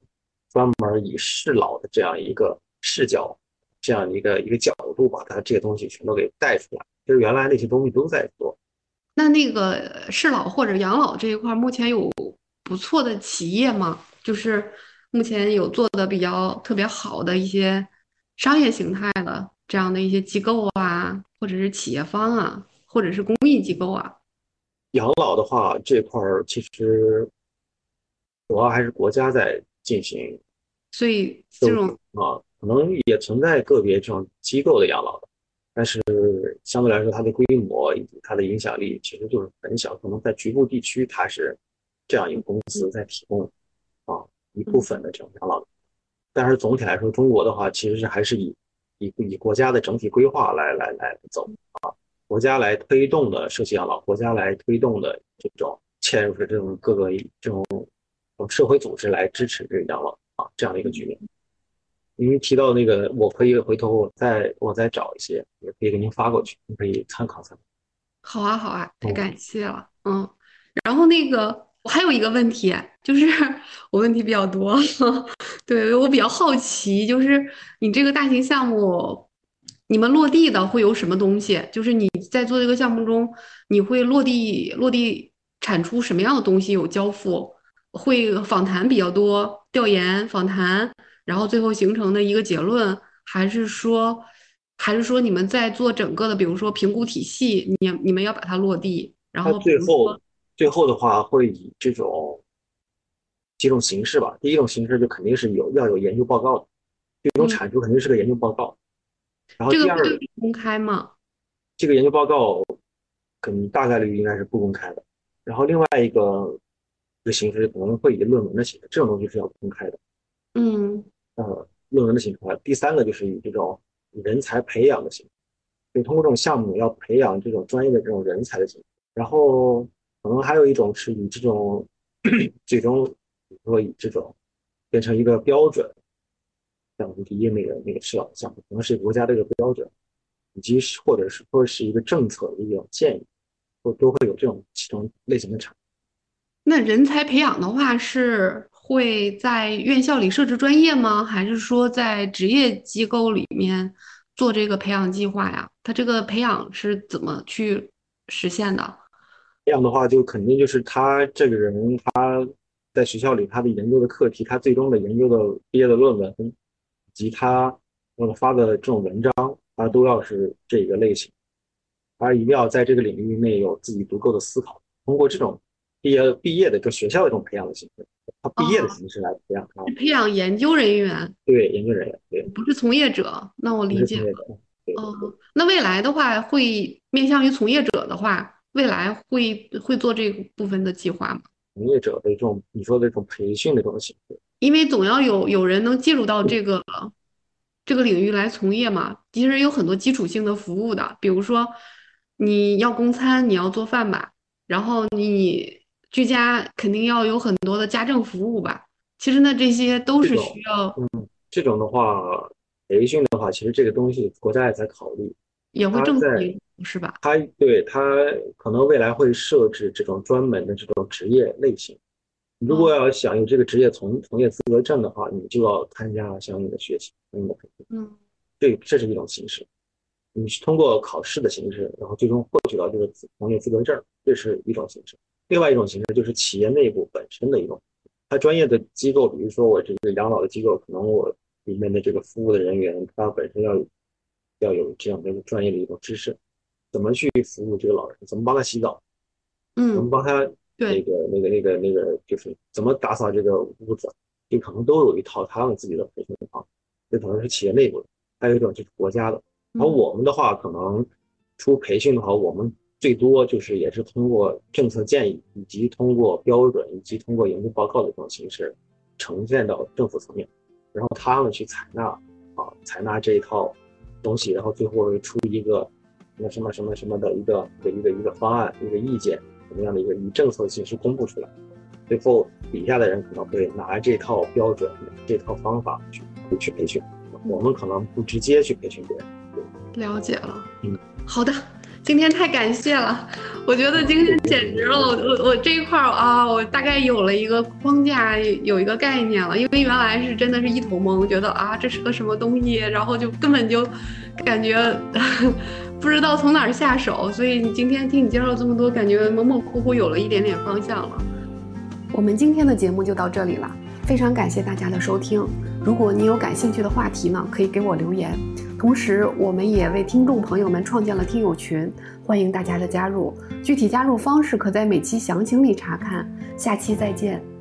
专门以适老的这样一个视角。这样一个一个角度，把它这些东西全都给带出来。就是原来那些东西都在做。那那个适老或者养老这一块，目前有不错的企业吗？就是目前有做的比较特别好的一些商业形态的这样的一些机构啊，或者是企业方啊，或者是公益机构啊。养老的话，这块儿其实主要还是国家在进行。所以这种啊。可能也存在个别这种机构的养老的，但是相对来说，它的规模以及它的影响力其实就是很小。可能在局部地区，它是这样一个公司在提供啊一部分的这种养老，但是总体来说，中国的话其实是还是以以以国家的整体规划来来来走啊，国家来推动的社区养老，国家来推动的这种嵌入式这种各个这种社会组织来支持这个养老啊这样的一个局面。您提到那个，我可以回头我再我再找一些，也可以给您发过去，您可以参考参考。好啊，好啊，太感谢了。嗯，然后那个我还有一个问题，就是 [LAUGHS] 我问题比较多，[LAUGHS] 对我比较好奇，就是你这个大型项目，你们落地的会有什么东西？就是你在做这个项目中，你会落地落地产出什么样的东西？有交付，会访谈比较多，调研访谈。然后最后形成的一个结论，还是说，还是说你们在做整个的，比如说评估体系，你你们要把它落地。然后最后最后的话会以这种几种形式吧。第一种形式就肯定是有要有研究报告的，这种产出肯定是个研究报告。然后第二公开吗？这个研究报告可能大概率应该是不公开的。然后另外一个一个形式可能会以论文的形式，这种东西是要公开的。嗯。呃，论文的形式，第三个就是以这种人才培养的形式，就通过这种项目要培养这种专业的这种人才的形式。然后可能还有一种是以这种最终，比如说以这种变成一个标准，像我们第一那个那个适老的项目，可能是国家的一个标准，以及或者是说是一个政策的一种建议，都都会有这种其中类型的产。那人才培养的话是。会在院校里设置专业吗？还是说在职业机构里面做这个培养计划呀？他这个培养是怎么去实现的？培养的话，就肯定就是他这个人他在学校里他的研究的课题，他最终的研究的毕业的论文，以及他呃发的这种文章，他都要是这个类型，他一定要在这个领域内有自己足够的思考，通过这种毕业毕业的就学校的这种培养的形式，他毕业的形式来培养他，培养研究人员，对研究人员，对，不是从业者，那我理解了。对哦，那未来的话，会面向于从业者的话，未来会会做这部分的计划吗？从业者的这种你说的这种培训的这种形式，因为总要有有人能介入到这个这个领域来从业嘛。其实有很多基础性的服务的，比如说你要供餐，你要做饭吧，然后你居家肯定要有很多的家政服务吧。其实呢，这些都是需要，嗯，这种的话。培训的话，其实这个东西国家也在考虑，也会政策是吧？他对他可能未来会设置这种专门的这种职业类型。如果要想有这个职业从从业资格证的话，你就要参加相应的学习、相应的培训。嗯，对，这是一种形式。你是通过考试的形式，然后最终获取到这个从业资格证，这是一种形式。另外一种形式就是企业内部本身的一种，它专业的机构，比如说我这个养老的机构，可能我。里面的这个服务的人员，他本身要要有这样的一个专业的一种知识，怎么去服务这个老人，怎么帮他洗澡，嗯，怎么帮他那个那个那个那个，就是怎么打扫这个屋子，这可能都有一套他们自己的培训方法，这可能是企业内部的，还有一种就是国家的。而我们的话，可能出培训的话，我们最多就是也是通过政策建议，以及通过标准，以及通过研究报告的这种形式呈现到政府层面。然后他们去采纳，啊，采纳这一套东西，然后最后出一个什么什么什么什么的一个一个一个一个方案，一个意见，什么样的一个以政策的形式公布出来，最后底下的人可能会拿这套标准、这套方法去去培训，我们可能不直接去培训别人。了解了，嗯，好的。今天太感谢了，我觉得今天简直了，我我我这一块儿啊，我大概有了一个框架，有一个概念了。因为原来是真的是一头懵，觉得啊这是个什么东西，然后就根本就感觉不知道从哪儿下手。所以你今天听你介绍这么多，感觉模模糊糊有了一点点方向了。我们今天的节目就到这里了，非常感谢大家的收听。如果你有感兴趣的话题呢，可以给我留言。同时，我们也为听众朋友们创建了听友群，欢迎大家的加入。具体加入方式可在每期详情里查看。下期再见。